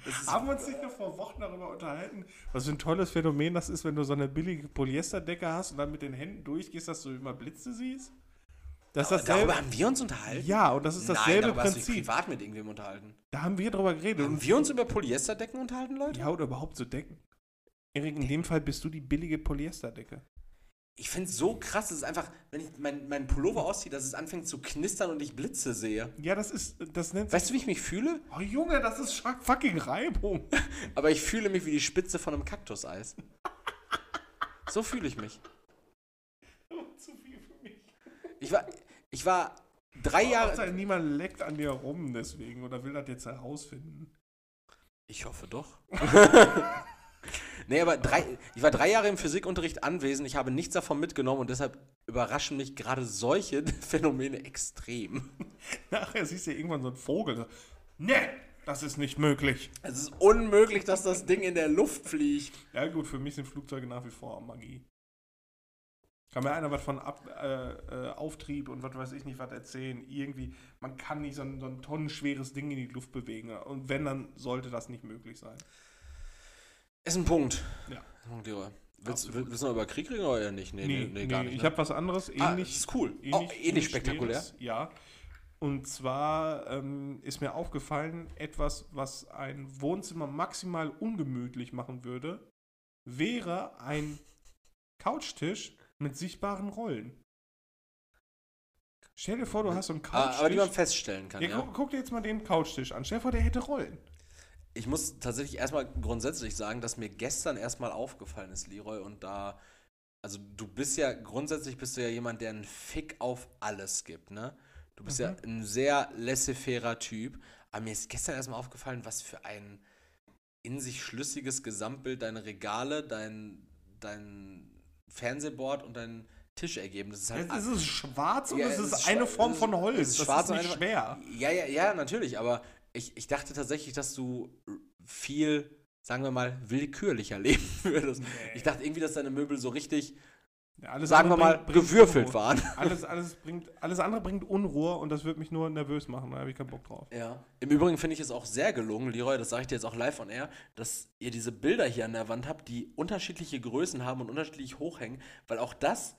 Es ist, Haben wir uns nicht noch vor Wochen darüber unterhalten, was für ein tolles Phänomen das ist, wenn du so eine billige Polyesterdecke hast und dann mit den Händen durchgehst, dass du immer Blitze siehst? Das ist darüber dasselbe. haben wir uns unterhalten? Ja, und das ist Nein, dasselbe darüber hast du dich Prinzip. privat mit irgendwem unterhalten. Da haben wir drüber geredet. Haben Und wir uns über Polyesterdecken unterhalten, Leute? ja, oder überhaupt so Decken. Erik, in dem Fall bist du die billige Polyesterdecke. Ich finde es so krass, es ist einfach, wenn ich meinen mein Pullover ausziehe, dass es anfängt zu knistern und ich Blitze sehe. Ja, das ist, das nennt sich. Weißt du, wie ich mich fühle? Oh Junge, das ist fucking Reibung. Aber ich fühle mich wie die Spitze von einem Kaktuseis. So fühle ich mich. Zu viel für mich. Ich war, ich war drei Jahre. Hauptsache, niemand leckt an dir rum deswegen oder will das jetzt herausfinden. Ich hoffe doch. nee, aber drei, ich war drei Jahre im Physikunterricht anwesend, ich habe nichts davon mitgenommen und deshalb überraschen mich gerade solche Phänomene extrem. Nachher siehst du irgendwann so einen Vogel. so, Ne, das ist nicht möglich. Es ist unmöglich, dass das Ding in der Luft fliegt. Ja gut, für mich sind Flugzeuge nach wie vor Magie. Kann mir einer was von Ab, äh, äh, Auftrieb und was weiß ich nicht was erzählen. Irgendwie, man kann nicht so ein, so ein tonnenschweres Ding in die Luft bewegen. Und wenn, dann sollte das nicht möglich sein. Ist ein Punkt. Ja. Willst, Absolut. willst du noch über Krieg reden oder nicht? Nee, nee, nee, gar nicht. Ich ne? habe was anderes, ähnlich. ah, das ist cool. ähnlich, oh, ähnlich spektakulär. Schweres, ja. Und zwar ähm, ist mir aufgefallen, etwas, was ein Wohnzimmer maximal ungemütlich machen würde, wäre ein Couchtisch mit sichtbaren Rollen. Stell dir vor, du hast so einen Ah, aber die man Couchtisch. feststellen kann, ja, ja. guck, guck dir jetzt mal den Couchtisch an. Stell dir vor, der hätte Rollen. Ich muss tatsächlich erstmal grundsätzlich sagen, dass mir gestern erstmal aufgefallen ist, Leroy, und da, also du bist ja, grundsätzlich bist du ja jemand, der einen Fick auf alles gibt, ne? Du bist ja Mhm. ein sehr laissez-fairer Typ, aber mir ist gestern erstmal aufgefallen, was für ein in sich schlüssiges Gesamtbild deine Regale, dein, dein Fernsehboard und dein Tisch ergeben. Das ist halt Es ist schwarz und Ja, es ist eine Form von Holz. es ist das schwarz ist und nicht schwer. Ja, ja, ja, natürlich, aber ich, ich dachte tatsächlich, dass du viel, sagen wir mal, willkürlicher leben würdest. Ich dachte irgendwie, dass deine Möbel so richtig, Ja, sagen wir mal, bringt- bringt gewürfelt Unruhe. waren. Alles, alles, bringt, alles andere bringt Unruhe und das wird mich nur nervös machen. Da habe ich keinen Bock drauf. Ja. Im Übrigen finde ich es auch sehr gelungen, Leroy, das sage ich dir jetzt auch live on air, dass ihr diese Bilder hier an der Wand habt, die unterschiedliche Größen haben und unterschiedlich hoch hängen, weil auch das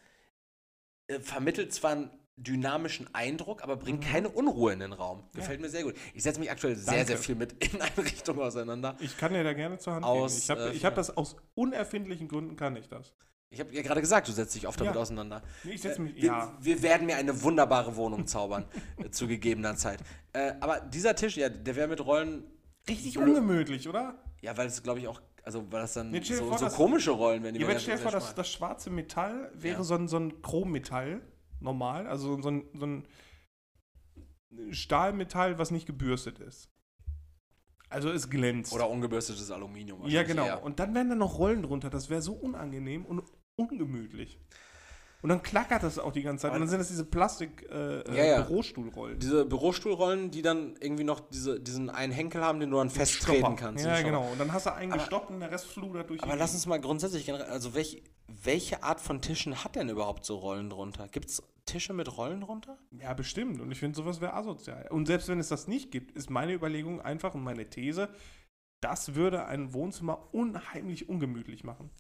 äh, vermittelt zwar ein dynamischen Eindruck, aber bringt Mhm. keine Unruhe in den Raum. Ja. Gefällt mir sehr gut. Ich setze mich aktuell sehr, Danke. sehr viel mit Inneneinrichtungen auseinander. Ich kann dir da gerne zur Hand Aus, geben. Ich habe äh, hab das aus unerfindlichen Gründen, kann ich das. Ich habe ja gerade gesagt, du setzt dich oft damit Ja. auseinander. Nee, ich setze mich, Wir, ja. wir werden mir eine wunderbare Wohnung zaubern äh, zu gegebener Zeit. Äh, aber dieser Tisch, ja, der wäre mit Rollen, Richtig ungemütlich, oder? ja, weil es glaube ich auch, also weil das dann Nee, so, vor, so das- komische Rollen werden. die Ja, aber stell dir vor, das, das schwarze Metall wäre Ja. so, ein, so ein Chrommetall, normal, also so ein, so ein Stahlmetall, was nicht gebürstet ist. Also es glänzt. Oder ungebürstetes Aluminium. ja, genau. eher. Und dann wären da noch Rollen drunter. Das wäre so unangenehm und ungemütlich. Und dann klackert das auch die ganze Zeit. Und dann sind das diese Plastik äh, Ja, ja. Diese Bürostuhlrollen, die dann irgendwie noch diese, diesen einen Henkel haben, den du dann festtreten kannst. Ja, genau. Und dann hast du einen Aber- gestoppt und der Rest fludert durch Aber lass uns mal grundsätzlich generell, also welch, welche Art von Tischen hat denn überhaupt so Rollen drunter? Gibt es Tische mit Rollen drunter? Ja, bestimmt. Und ich finde, sowas wäre asozial. Und selbst wenn es das nicht gibt, ist meine Überlegung einfach und meine These, das würde ein Wohnzimmer unheimlich ungemütlich machen.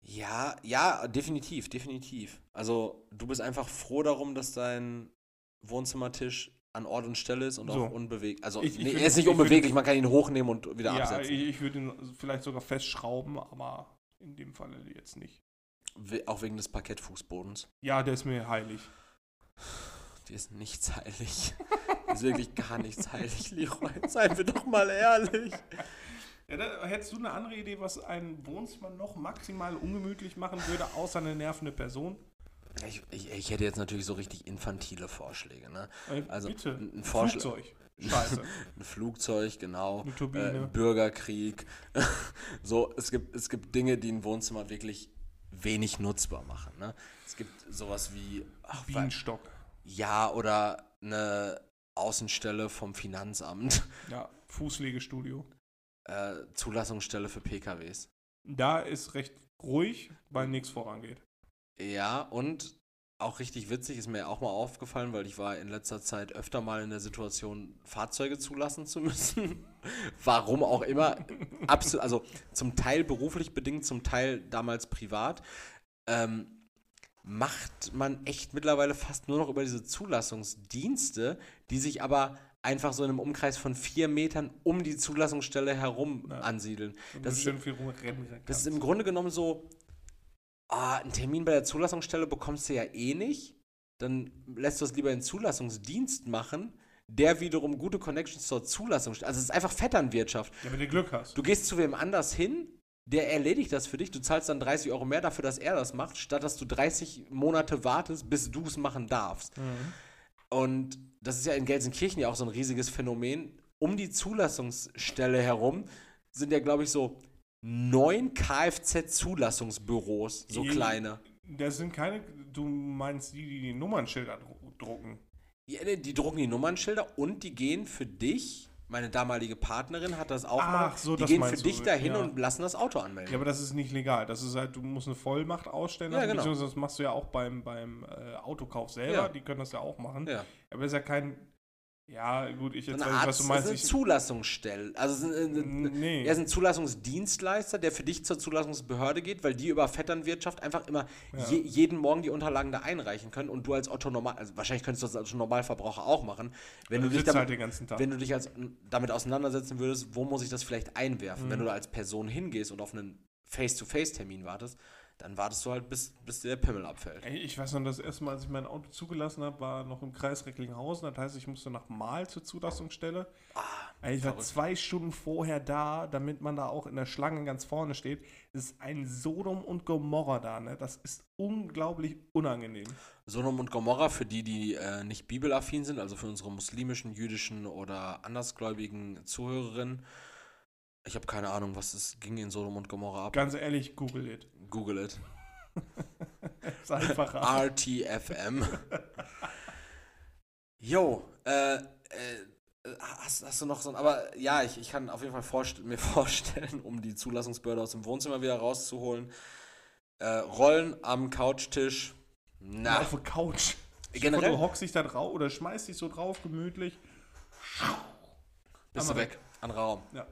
Ja, ja, definitiv, definitiv. Also du bist einfach froh darum, dass dein Wohnzimmertisch an Ort und Stelle ist und So. auch unbeweglich. Also Ich- ich nee, er ist nicht unbeweglich, man kann ihn hochnehmen und wieder ja, absetzen. ich, ich würde ihn vielleicht sogar festschrauben, aber in dem Falle jetzt nicht. Auch wegen des Parkettfußbodens. Ja, der ist mir heilig. Dir ist nichts heilig. Ist wirklich gar nichts heilig, Leroy. Seien wir doch mal ehrlich. Ja, da, hättest du eine andere Idee, was ein Wohnzimmer noch maximal ungemütlich machen würde, außer eine nervende Person? Ich, ich, ich hätte jetzt natürlich so richtig infantile Vorschläge. Ne? Äh, Also bitte. ein, ein. Flugzeug. Scheiße. Ein Flugzeug, genau. Eine Turbine. Äh, Bürgerkrieg. so, es gibt, es gibt Dinge, die ein Wohnzimmer wirklich wenig nutzbar machen. Ne? Es gibt sowas wie ach, wa- Bienenstock. ja oder eine Außenstelle vom Finanzamt, Ja, Fußlegestudio. äh, Zulassungsstelle für PKWs. Da ist recht ruhig, weil nichts vorangeht. Ja, und auch richtig witzig ist mir auch mal aufgefallen, weil ich war in letzter Zeit öfter mal in der Situation, Fahrzeuge zulassen zu müssen. Warum auch immer. Absolut, also zum Teil beruflich bedingt, zum Teil damals privat. Ähm, macht man echt mittlerweile fast nur noch über diese Zulassungsdienste, die sich aber einfach so in einem Umkreis von vier Metern um die Zulassungsstelle herum Ja. ansiedeln. Das ist- schön viel rumrennen Das ist im Grunde genommen so, ah, einen Termin bei der Zulassungsstelle bekommst du ja eh nicht. Dann lässt du es lieber in Zulassungsdienst machen, der wiederum gute Connections zur Zulassungsstelle. Also es ist einfach Vetternwirtschaft. Ja, wenn du Glück hast. Du gehst zu wem anders hin, der erledigt das für dich. Du zahlst dann 30 Euro mehr dafür, dass er das macht, statt dass du 30 Monate wartest, bis du es machen darfst. Mhm. Und das ist ja in Gelsenkirchen ja auch so ein riesiges Phänomen. Um die Zulassungsstelle herum sind ja, glaube ich, so neun Kfz-Zulassungsbüros, so Je- kleine. Das sind keine, du meinst die, die die Nummernschilder dru- drucken. Die, äh, die drucken die Nummernschilder und die gehen für dich, meine damalige Partnerin hat das auch Ach, mal, so, die gehen für dich dahin ja. und lassen das Auto anmelden. Ja, aber das ist nicht legal. Das ist halt, du musst eine Vollmacht ausstellen Ja, genau. beziehungsweise das machst du ja auch beim, beim äh, Autokauf selber. Ja. Die können das ja auch machen. ja. Aber das ist ja kein, ja gut, ich So jetzt eine weiß nicht, was du meinst. eine Ich, Zulassungsstelle. Also ist eine, eine, nee. Er ist ein Zulassungsdienstleister, der für dich zur Zulassungsbehörde geht, weil die über Vetternwirtschaft einfach immer Ja. je, jeden Morgen die Unterlagen da einreichen können und du als Otto Normal, also wahrscheinlich könntest du das als Normalverbraucher auch machen, wenn du dich damit, halt den ganzen Tag. wenn du dich als, damit auseinandersetzen würdest, wo muss ich das vielleicht einwerfen? Mhm. Wenn du da als Person hingehst und auf einen Face-to-Face-Termin wartest, dann wartest du halt, bis, bis dir der Pimmel abfällt. Ey, Ich weiß noch, das erste Mal, als ich mein Auto zugelassen habe, war noch im Kreis Recklinghausen. Das heißt, ich musste nach Mal zur Zulassungsstelle. Ey, ich war Ah, zwei Stunden vorher da, damit man da auch in der Schlange ganz vorne steht. Das ist ein Sodom und Gomorra da, ne? Das ist unglaublich unangenehm. Sodom und Gomorra, für die, die äh, nicht bibelaffin sind, also für unsere muslimischen, jüdischen oder andersgläubigen Zuhörerinnen. Ich habe keine Ahnung, was es ging in Sodom und Gomorra ab. Ganz ehrlich, google it. Google it. Ist einfacher. RTFM. Jo, äh, äh, hast, hast du noch so ein, aber ja, ich, ich kann auf jeden Fall vorst mir vorstellen, um die Zulassungsbehörde aus dem Wohnzimmer wieder rauszuholen. Äh, Rollen am Couchtisch. Na, auf der Couch. Generell- Du hockst dich da drauf oder schmeißt dich so drauf, gemütlich. bist du einmal weg. Anderer Raum. Ja.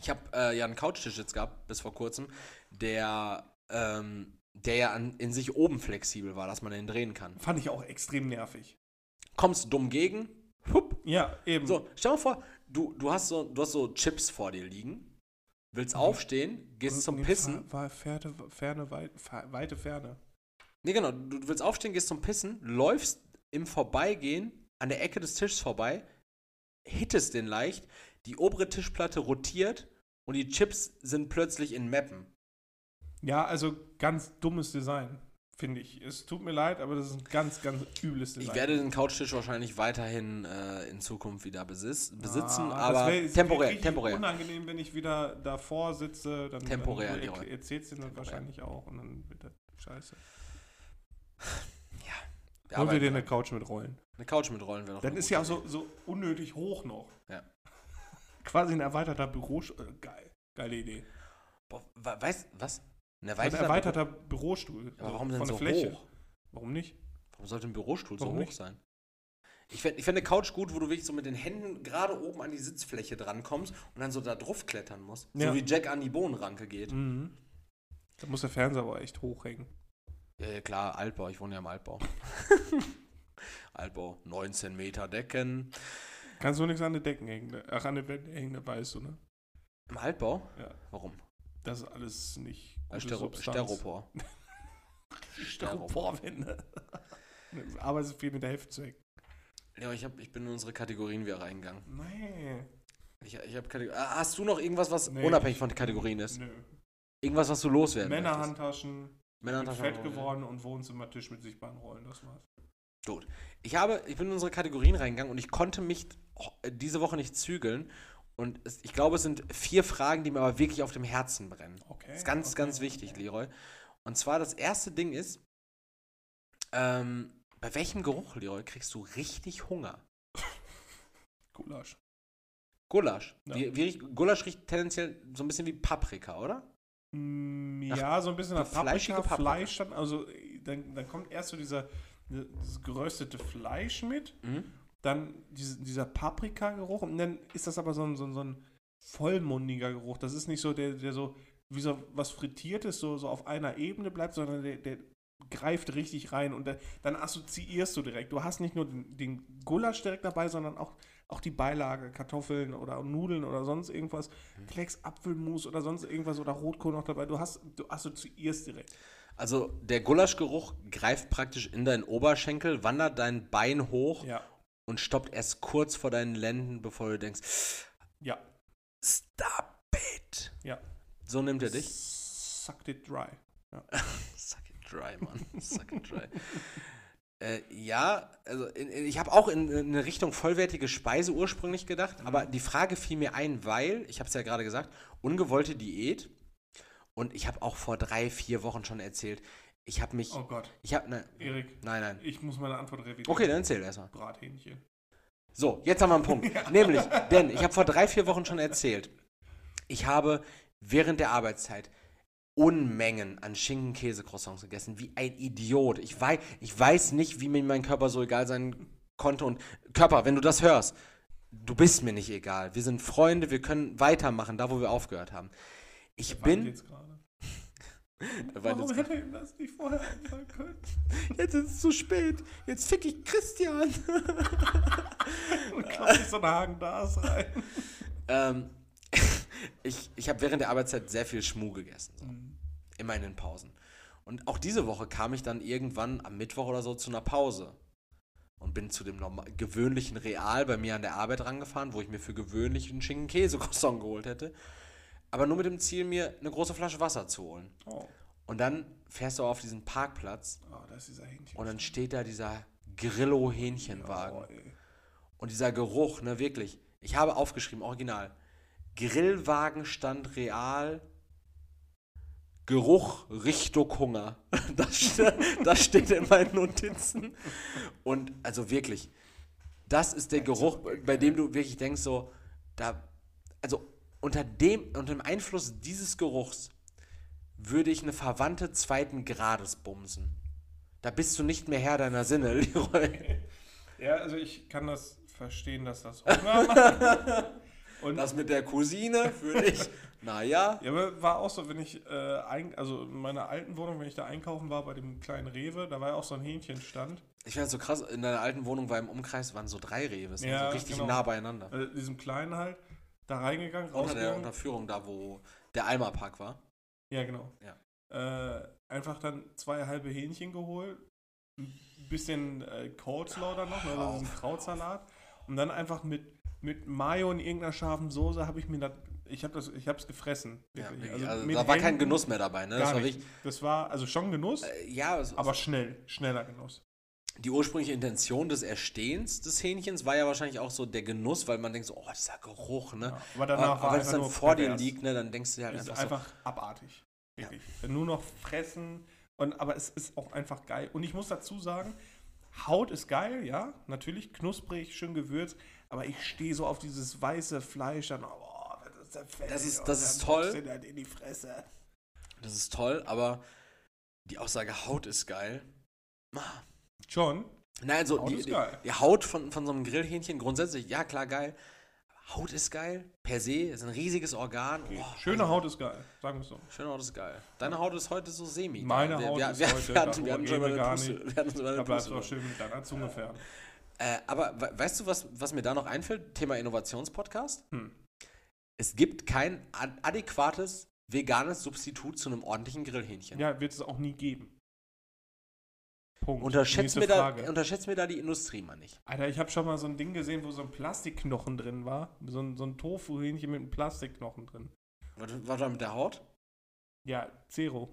Ich habe äh, ja einen Couchtisch jetzt gehabt, bis vor kurzem, der ähm, der ja an, in sich oben flexibel war, dass man den drehen kann. Fand ich auch extrem nervig. Kommst du dumm gegen, hup. Ja, eben. So, stell dir mal vor, du, du, hast so, du hast so Chips vor dir liegen, willst Mhm. aufstehen, gehst zum nee, Pissen. War, war Ferne, Ferne, weit, fe- weite Ferne. Nee, genau, du willst aufstehen, gehst zum Pissen, läufst im Vorbeigehen an der Ecke des Tisches vorbei, hittest den leicht, die obere Tischplatte rotiert und die Chips sind plötzlich in Mappen. Ja, also ganz dummes Design, finde ich. Es tut mir leid, aber das ist ein ganz, ganz übles Design. Ich werde den Couchtisch wahrscheinlich weiterhin äh, in Zukunft wieder besitz, besitzen, Ah, aber wär- es temporär, temporär. unangenehm, wenn ich wieder davor sitze. Dann, Temporär, Dann, du er, erzählst du dann wahrscheinlich auch und dann wird das scheiße. Wir Holen wir dir eine. Couch mit Rollen. eine Couch mit Rollen wäre doch Dann ist ja auch so, so unnötig hoch noch. Ja. Quasi ein erweiterter Büro. Äh, geil. Geile Idee. Boah, weißt was? Ein Ein erweiterter, erweiterter Bürostuhl. Aber warum denn so Fläche. hoch? Warum nicht? Warum sollte ein Bürostuhl Warum so hoch nicht? sein? Ich fände ich fänd eine Couch gut, wo du wirklich so mit den Händen gerade oben an die Sitzfläche drankommst und dann so da drauf klettern musst. Ja. So wie Jack an die Bohnenranke geht. Mhm. Da muss der Fernseher aber echt hochhängen. Ja, ja, klar, Altbau. Ich wohne ja im Altbau. Altbau, 19 Meter Decken. Kannst du nichts an den Decken hängen. ne? Ach, an den Wänden hängen, da weißt du, ne? Im Altbau? Ja. Warum? Das ist alles nicht. Gute Stero Substanz. Steropor. Styroporwände. Aber es ist viel mit der Hälfte zu hängen. Ja, ich, hab, ich bin in unsere Kategorien wieder reingegangen. Nee. Ich, ich hab Kategor Ah, Hast du noch irgendwas, was Nee, unabhängig von den Kategorien ist? Nö. Irgendwas, was du loswerden? Männerhandtaschen, Männerhandtaschen. fett geworden und Wohnzimmertisch mit sichtbaren Rollen, das war's. Gut. Ich habe, ich bin in unsere Kategorien reingegangen und ich konnte mich diese Woche nicht zügeln. Und es, ich glaube, es sind vier Fragen, die mir aber wirklich auf dem Herzen brennen. Okay. Das ist ganz, okay, ganz wichtig, okay. Leroy. Und zwar das erste Ding ist, ähm, bei welchem Geruch, Leroy, kriegst du richtig Hunger? Gulasch. Gulasch. Ja. Wie, wie Gulasch riecht tendenziell so ein bisschen wie Paprika, oder? Mm, ja, so ein bisschen nach so fleischige Paprika, Paprika. Fleisch dann, also äh, dann, dann kommt erst so dieser dieses geröstete Fleisch mit, Mhm. dann diese, dieser Paprika-Geruch und dann ist das aber so ein, so ein, so ein vollmundiger Geruch. Das ist nicht so der, der so wie so was Frittiertes so, so auf einer Ebene bleibt, sondern der, der greift richtig rein und da, dann assoziierst du direkt. Du hast nicht nur den, den Gulasch direkt dabei, sondern auch, auch die Beilage, Kartoffeln oder Nudeln oder sonst irgendwas, Klecks, Apfelmus oder sonst irgendwas oder Rotkohl noch dabei. Du hast, du assoziierst direkt. Also der Gulaschgeruch greift praktisch in deinen Oberschenkel, wandert dein Bein hoch Ja. und stoppt erst kurz vor deinen Lenden, bevor du denkst, Ja. stop it. Ja. So nimmt er dich. Sucked it dry. Suck it dry, Mann. Suck it dry. äh, ja, also in, in, ich habe auch in, in eine Richtung vollwertige Speise ursprünglich gedacht, Mhm. aber die Frage fiel mir ein, weil, ich habe es ja gerade gesagt, ungewollte Diät. Und ich habe auch vor drei, vier Wochen schon erzählt, ich habe mich, Oh Gott. ich habe, ne, Erik, nein, nein. ich muss meine Antwort revidieren. Okay, dann erzähl erstmal. Brathähnchen. So, jetzt haben wir einen Punkt. Nämlich, denn ich habe vor drei, vier Wochen schon erzählt, ich habe während der Arbeitszeit Unmengen an Schinken-Käse-Croissants gegessen, wie ein Idiot. Ich weiß, ich weiß nicht, wie mir mein Körper so egal sein konnte. Und Körper, wenn du das hörst, du bist mir nicht egal. Wir sind Freunde, wir können weitermachen, da wo wir aufgehört haben. Ich bin. Jetzt. Warum jetzt hätte ihm das nicht vorher anfangen können? Jetzt ist es zu spät. Jetzt fick ich Christian. Und klopft sich so einen Hagen da rein. Ähm, ich ich habe während der Arbeitszeit sehr viel Schmu gegessen. So. Immer in den Pausen. Und auch diese Woche kam ich dann irgendwann am Mittwoch oder so zu einer Pause. Und bin zu dem normal, gewöhnlichen Real bei mir an der Arbeit rangefahren, wo ich mir für gewöhnlichen Schinken-Käse-Croissant geholt hätte. Aber nur mit dem Ziel, mir eine große Flasche Wasser zu holen. Oh. Und dann fährst du auf diesen Parkplatz oh, da ist dieser Hähnchen. und dann steht da dieser Grillo-Hähnchenwagen. Oh. Und dieser Geruch, ne, wirklich. Ich habe aufgeschrieben, original. Grillwagenstand real. Geruch Richtung Hunger. Das, das steht in meinen Notizen. Und also wirklich, das ist der Geruch, bei dem du wirklich denkst, so, da, also unter dem, unter dem Einfluss dieses Geruchs würde ich eine Verwandte zweiten Grades bumsen. Da bist du nicht mehr Herr deiner Sinne, Leroy. Ja, also ich kann das verstehen, dass das Hunger macht. Und Das mit der Cousine für dich, naja. Ja, aber war auch so, wenn ich, äh, ein, also in meiner alten Wohnung, wenn ich da einkaufen war, bei dem kleinen Rewe, da war ja auch so ein Hähnchenstand. Ich es so krass, in deiner alten Wohnung war im Umkreis waren so drei Reves, Ja, so richtig genau. nah beieinander. Also diesem kleinen halt, da reingegangen, Unter der rausgegangen. Unterführung da, wo der Alma-Park war. Ja, genau. Ja. Äh, einfach dann zwei halbe Hähnchen geholt, ein bisschen äh, Coleslaw dann noch, also diesen auf, Krautsalat. Und dann einfach mit, mit Mayo und irgendeiner scharfen Soße habe ich mir das, ich habe das, ich habe es gefressen. Ja, also, mit da war kein Genuss mehr dabei, ne? Das war Das war, also schon Genuss, äh, ja, es, aber schnell, schneller Genuss. Die ursprüngliche Intention des Erstehens des Hähnchens war ja wahrscheinlich auch so der Genuss, weil man denkt so, oh, dieser Geruch, ne? Ja, aber danach aber aber wenn es dann nur vor dir liegt, ne, dann denkst du dir halt ist einfach, einfach, abartig. Wirklich. Nur noch fressen. Und, aber es ist auch einfach geil. Und ich muss dazu sagen, Haut ist geil, ja, natürlich knusprig, schön gewürzt, aber ich stehe so auf dieses weiße Fleisch, dann, oh, das ist Das ist- das ist toll. das in die Fresse. so, das ist toll, aber die Aussage Haut ist geil. Ah. Schon, Nein, also Haut die, ist die, geil. die Haut von, von so einem Grillhähnchen grundsätzlich, ja klar, geil. Haut ist geil, per se, ist ein riesiges Organ. okay. Oh, schöne also, Haut ist geil, sagen wir es so. Schöne Haut ist geil. Deine Haut ist heute so semi. Meine wir, Haut wir, ist wir, heute- wir hatten, wir hatten schon wir eine Puste. nicht. Wir hatten eine Da bleibst du auch schön mit deiner Zunge fern. Äh, aber we weißt du, was, was mir da noch einfällt? Thema Innovationspodcast. Hm. Es gibt kein ad adäquates veganes Substitut zu einem ordentlichen Grillhähnchen. Ja, wird es auch nie geben. Punkt. Unterschätzt mir, da, unterschätzt mir da die Industrie mal nicht. Alter, ich habe schon mal so ein Ding gesehen, wo so ein Plastikknochen drin war. So ein, so ein Tofu-Hähnchen mit einem Plastikknochen drin. Was, war mit der Haut? Ja, Zero.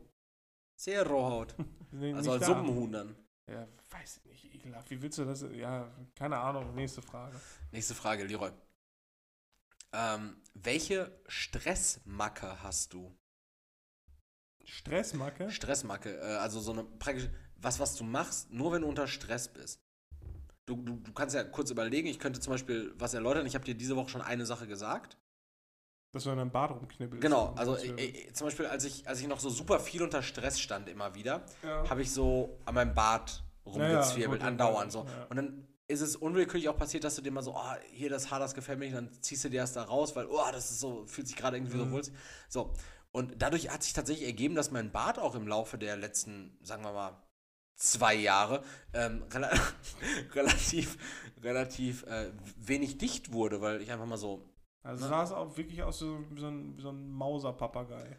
Zero-Haut. Also als da. Suppenhuhn dann. Ja, weiß ich nicht, ekelhaft. Wie willst du das? Ja, keine Ahnung. Nächste Frage. Nächste Frage, Leroy. Ähm, welche Stressmacke hast du? Stressmacke? Stressmacke, äh, also so eine praktisch, was, was du machst, nur wenn du unter Stress bist. Du, du, du kannst ja kurz überlegen, ich könnte zum Beispiel was erläutern. Ich habe dir diese Woche schon eine Sache gesagt. Dass du in deinem Bad rumknibbelst. Genau, also das äh, äh, zum Beispiel, als ich, als ich noch so super viel unter Stress stand immer wieder, ja. habe ich so an meinem Bart rumgezwirbelt, andauernd ja, so. ja. Und dann ist es unwillkürlich auch passiert, dass du dir mal so, oh, hier das Haar, das gefällt mir nicht, dann ziehst du dir das da raus, weil, oh, das ist so, fühlt sich gerade irgendwie so Mhm. wohl. So. Und dadurch hat sich tatsächlich ergeben, dass mein Bart auch im Laufe der letzten, sagen wir mal, zwei Jahre ähm, rela relativ, relativ äh, wenig dicht wurde, weil ich einfach mal so, Also ne? sah es auch wirklich aus so, wie so ein, wie so ein Mauser-Papagei.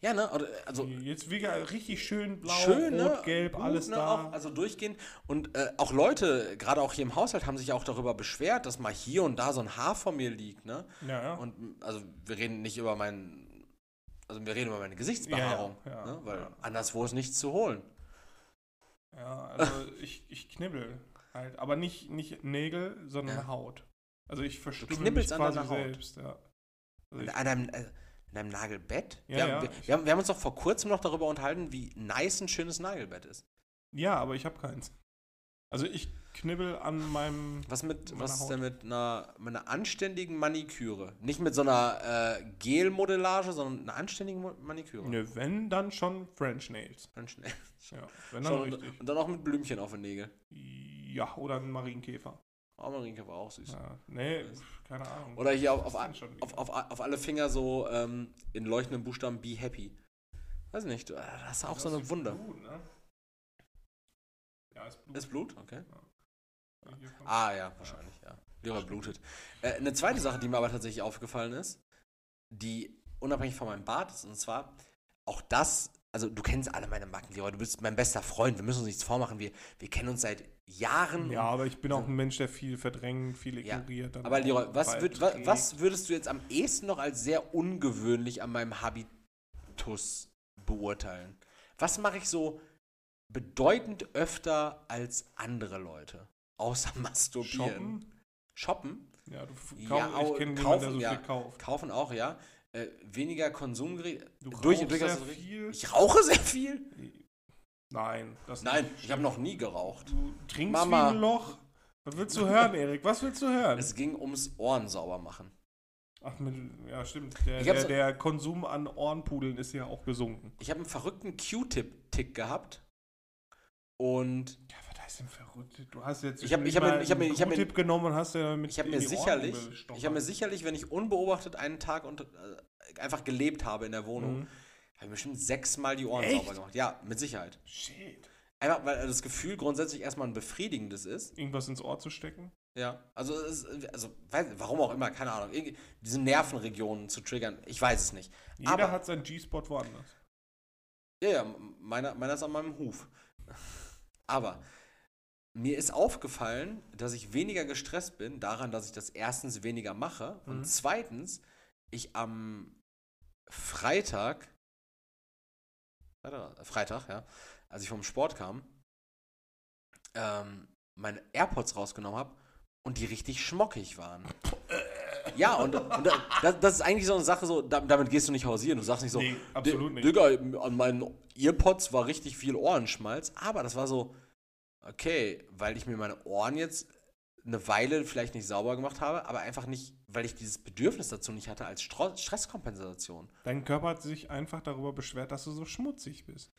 ja, ne, also Jetzt wirklich richtig schön blau, schön, ne? rot, gelb, Gut, alles ne? da. Auch, also durchgehend. Und äh, auch Leute, gerade auch hier im Haushalt, haben sich auch darüber beschwert, dass mal hier und da so ein Haar von mir liegt, ne? ja, ja. Und also wir reden nicht über meinen, also wir reden über meine Gesichtsbehaarung, Ja, ja, ja, ne? weil anderswo ist nichts zu holen. Ja, also ich, ich knibbel halt. Aber nicht, nicht Nägel, sondern Ja. Haut. Also ich verstümmel knibbelst mich an quasi Haut. selbst, ja. Also An ich, deinem, äh, an deinem Nagelbett? Ja, wir, haben, ja. wir, wir, haben, wir haben uns doch vor kurzem noch darüber unterhalten, wie nice ein schönes Nagelbett ist. ja, aber ich habe keins. Also ich knibbel an meinem. Was mit, was ist denn mit einer, mit einer anständigen Maniküre? Nicht mit so einer äh, Gel-Modellage, sondern einer anständigen Mo- Maniküre. Ne, wenn, dann schon French Nails. Ganz schnell. Ja, wenn dann Schon, richtig. und dann auch mit Blümchen auf den Nägeln. Ja, oder ein Marienkäfer. Oh, Marinke war auch süß. Ja, nee, keine Ahnung. Oder hier auf, auf, ist denn schon auf, auf, auf alle Finger so ähm, in leuchtenden Buchstaben Be Happy. Weiß nicht, du, äh, das ist auch so eine ist Wunder. Blut, ne? Ja, ist Blut. Ist Blut? Okay. Kommt- Ah ja, wahrscheinlich, ja. Leber blutet. Äh, eine zweite Sache, die mir aber tatsächlich aufgefallen ist, die unabhängig von meinem Bart ist, und zwar auch das, also du kennst alle meine Macken, Leroy, du bist mein bester Freund, wir müssen uns nichts vormachen, wir, wir kennen uns seit Jahren. Ja, aber ich bin auch ein Mensch, der viel verdrängt, viel Ja, ignoriert. dann Aber Leroy, was, würd, wa, was würdest du jetzt am ehesten noch als sehr ungewöhnlich an meinem Habitus beurteilen? Was mache ich so bedeutend öfter als andere Leute? Außer masturbieren. Shoppen? Shoppen? Ja, du Ja, kauf, au- ich kenne niemanden, der kaufen, so ja. viel kauft. Kaufen auch, ja. Äh, weniger Konsumgerät. Du Durch- rauchst durchaus sehr richtig. viel. Ich rauche sehr viel. Nein, das Nein, nicht. ich habe noch nie geraucht. Du trinkst Mama. wie ein Loch. Was willst du hören, Erik? Was willst du hören? Es ging ums Ohren sauber machen. Ach, mit, ja, stimmt. Der, der, der Konsum an Ohrenpudeln ist ja auch gesunken. Ich habe einen verrückten Q-Tip-Tick gehabt. Und Ja, Das verrückt. Du hast jetzt Ich hab- ich hab mir- ich hab mir- einen ich hab mir- Q-Tip genommen und hast ja mit Ich habe mir sicherlich, ich habe mir sicherlich, wenn ich unbeobachtet einen Tag und, äh, einfach gelebt habe in der Wohnung, Mhm. habe ich bestimmt sechsmal die Ohren Echt? sauber gemacht. Ja, mit Sicherheit. Shit. Einfach, weil das Gefühl grundsätzlich erstmal ein befriedigendes ist. Irgendwas ins Ohr zu stecken? Ja, also, es, also weiß, warum auch immer, keine Ahnung. Diese Nervenregionen zu triggern, ich weiß es nicht. Jeder Aber- hat seinen G-Spot woanders. Ja, ja, meiner, meiner ist an meinem Huf. Aber mir ist aufgefallen, dass ich weniger gestresst bin, daran, dass ich das erstens weniger mache und Mhm. zweitens ich am Freitag, Freitag, ja, als ich vom Sport kam, ähm, meine AirPods rausgenommen habe und die richtig schmockig waren. Ja, und, und das, das ist eigentlich so eine Sache, so, da- damit gehst du nicht hausieren. Du sagst nicht so, Nee, absolut "Di- nicht. Digga, an meinen Earpods war richtig viel Ohrenschmalz, aber das war so, okay, weil ich mir meine Ohren jetzt eine Weile vielleicht nicht sauber gemacht habe, aber einfach nicht, weil ich dieses Bedürfnis dazu nicht hatte als Stro Stresskompensation. Dein Körper hat sich einfach darüber beschwert, dass du so schmutzig bist.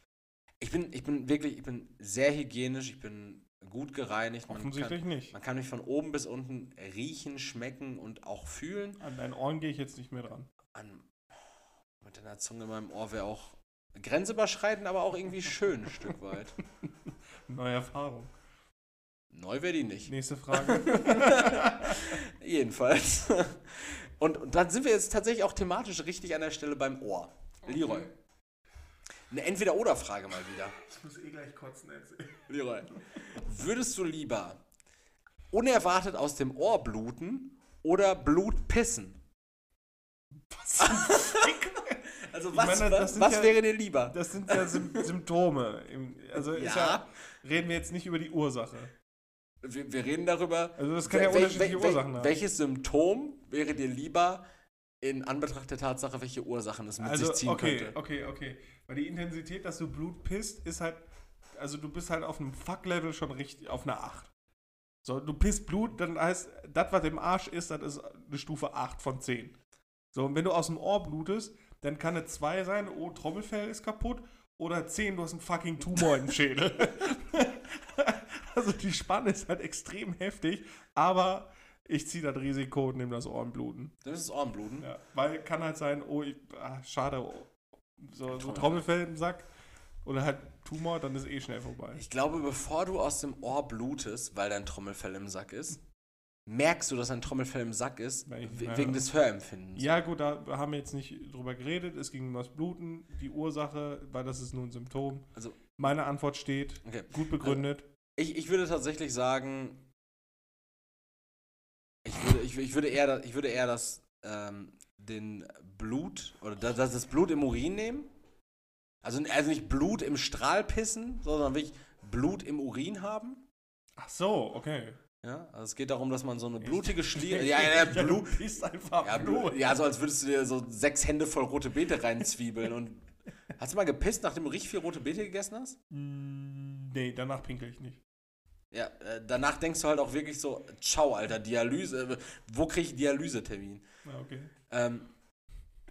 Ich bin, ich bin wirklich, ich bin sehr hygienisch, ich bin gut gereinigt. Man Offensichtlich kann, nicht. man kann mich von oben bis unten riechen, schmecken und auch fühlen. An deinen Ohren gehe ich jetzt nicht mehr dran. An, mit deiner Zunge in meinem Ohr wäre auch grenzüberschreitend, aber auch irgendwie schön ein Stück weit. Neue Erfahrung. Neu wäre die nicht. Nächste Frage. Jedenfalls. Und, und dann sind wir jetzt tatsächlich auch thematisch richtig an der Stelle beim Ohr. Leroy. Eine Entweder-Oder-Frage mal wieder. Ich muss eh gleich kotzen erzählen. Leroy. Würdest du lieber unerwartet aus dem Ohr bluten oder Blut pissen? Also Ich was, meine, was, was ja- wäre dir lieber? Das sind ja Sym Symptome. Also Ja. ja, reden wir jetzt nicht über die Ursache. Wir, wir reden darüber. Also das kann ja wel- unterschiedliche wel- Ursachen haben. Welches Symptom wäre dir lieber in Anbetracht der Tatsache, welche Ursachen es mit Also sich ziehen okay, könnte? okay, okay. Weil die Intensität, dass du Blut pisst, ist halt, also du bist halt auf einem Fuck-Level schon richtig, auf einer 8. So, du pisst Blut, dann heißt, das, was im Arsch ist, das ist eine Stufe 8 von 10. So, und wenn du aus dem Ohr blutest, dann kann eine 2 sein, oh, Trommelfell ist kaputt, oder 10, du hast einen fucking Tumor im Schädel. also die Spanne ist halt extrem heftig, aber ich ziehe das Risiko und nehme das Ohrenbluten. Das ist Ohrenbluten. Ja, weil kann halt sein, oh, ich, ah, schade, oh, so, so Trommelfell. Trommelfell im Sack oder halt Tumor, dann ist eh schnell vorbei. Ich glaube, bevor du aus dem Ohr blutest, weil dein Trommelfell im Sack ist, merkst du, dass dein Trommelfell im Sack ist, ich- wegen des Hörempfindens. Ja, gut, da haben wir jetzt nicht drüber geredet. Es ging um das Bluten, die Ursache, weil das ist nur ein Symptom. Also- Meine Antwort steht, Okay. gut begründet. Ich, ich würde tatsächlich sagen, ich würde, ich, ich würde eher, ich würde eher das, ähm, den Blut oder das, das Blut im Urin nehmen. Also, also nicht Blut im Strahl pissen, sondern wirklich Blut im Urin haben. Ach so, okay. Ja, also es geht darum, dass man so eine blutige Schliere. Ja, Ja, ja, Blut. Du bist einfach Ja, Blut. Ja, so als würdest du dir so sechs Hände voll rote Beete reinzwiebeln. und hast du mal gepisst, nachdem du richtig viel rote Beete gegessen hast? Mm, Nee, danach pinkel ich nicht. Ja, äh, danach denkst du halt auch wirklich so, ciao, Alter, Dialyse, äh, wo krieg ich Dialysetermin? Ja, okay. Ähm,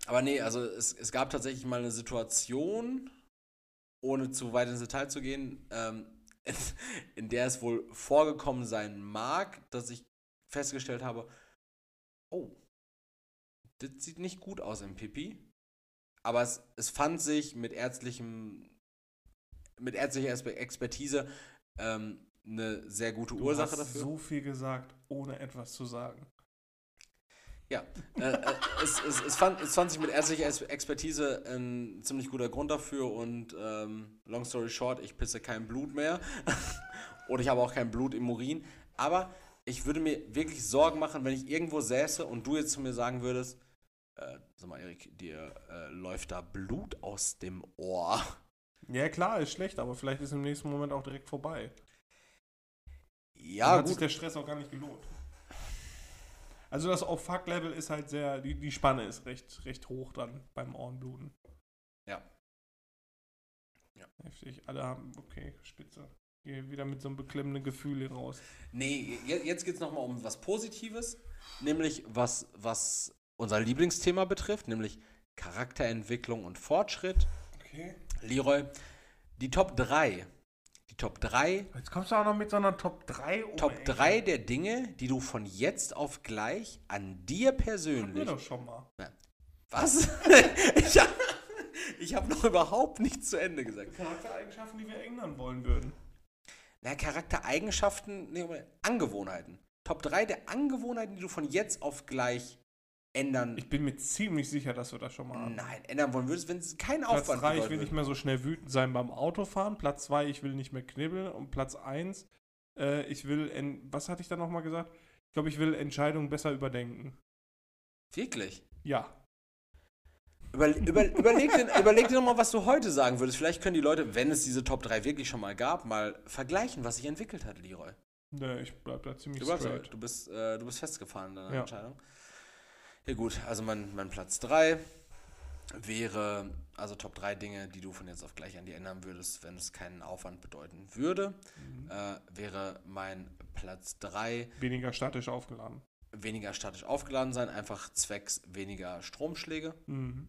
aber nee, also es, es gab tatsächlich mal eine Situation, ohne zu weit ins Detail zu gehen, ähm, in der es wohl vorgekommen sein mag, dass ich festgestellt habe, oh, das sieht nicht gut aus im Pipi. Aber es, es fand sich mit ärztlichem, mit ärztlicher Expertise ähm, eine sehr gute Du Ursache hast dafür. so viel gesagt, ohne etwas zu sagen. Ja, äh, äh, es, es, es, fand, es fand sich mit ärztlicher Expertise ein ziemlich guter Grund dafür und ähm, long story short, ich pisse kein Blut mehr und ich habe auch kein Blut im Urin, aber ich würde mir wirklich Sorgen machen, wenn ich irgendwo säße und du jetzt zu mir sagen würdest, äh, sag mal Erik, dir äh, läuft da Blut aus dem Ohr. Ja, klar, ist schlecht, aber vielleicht ist im nächsten Moment auch direkt vorbei. Ja, Dann hat sich gut. der Stress auch gar nicht gelohnt. Also das Auf-Fuck-Level ist halt sehr, die, die Spanne ist recht, recht hoch dann beim Ohrenbluten. Ja. Ja. Heftig. Alle haben, okay, spitze. Gehe wieder mit so einem beklemmenden Gefühl hier raus. Nee, je- jetzt geht es nochmal um was Positives, nämlich was, was unser Lieblingsthema betrifft, nämlich Charakterentwicklung und Fortschritt. Okay. Leroy, die Top 3. Die Top 3, Jetzt kommst du auch noch mit so einer Top 3 um. Top ey. 3 der Dinge, die du von jetzt auf gleich an dir Hatten wir persönlich. doch schon mal. Was? ich habe hab noch überhaupt nichts zu Ende gesagt. Charaktereigenschaften, die wir ändern wollen würden. Na, Charaktereigenschaften, nee, Angewohnheiten. Top 3 der Angewohnheiten, die du von jetzt auf gleich ändern. Ich bin mir ziemlich sicher, dass wir das schon mal hatten. Nein, ändern wollen würdest, wenn es keinen Platz Aufwand 3, ich will nicht mehr so schnell wütend sein beim Autofahren. Platz 2, ich will nicht mehr knibbeln. Und Platz 1, äh, ich will, was hatte ich da nochmal gesagt? Ich glaube, ich will Entscheidungen besser überdenken. Wirklich? Ja. Über, über, überleg, dir, überleg dir nochmal, was du heute sagen würdest. Vielleicht können die Leute, wenn es diese Top 3 wirklich schon mal gab, mal vergleichen, was sich entwickelt hat, Leroy. Ne, ich bleib da ziemlich Du, straight. du, bist, äh, du bist festgefahren in deiner Ja. Entscheidung. Ja gut, also mein, mein Platz 3 wäre, also Top 3 Dinge, die du von jetzt auf gleich an dir ändern würdest, wenn es keinen Aufwand bedeuten würde, Mhm. äh, wäre mein Platz 3 Weniger statisch aufgeladen. weniger statisch aufgeladen sein, einfach zwecks weniger Stromschläge. Mhm.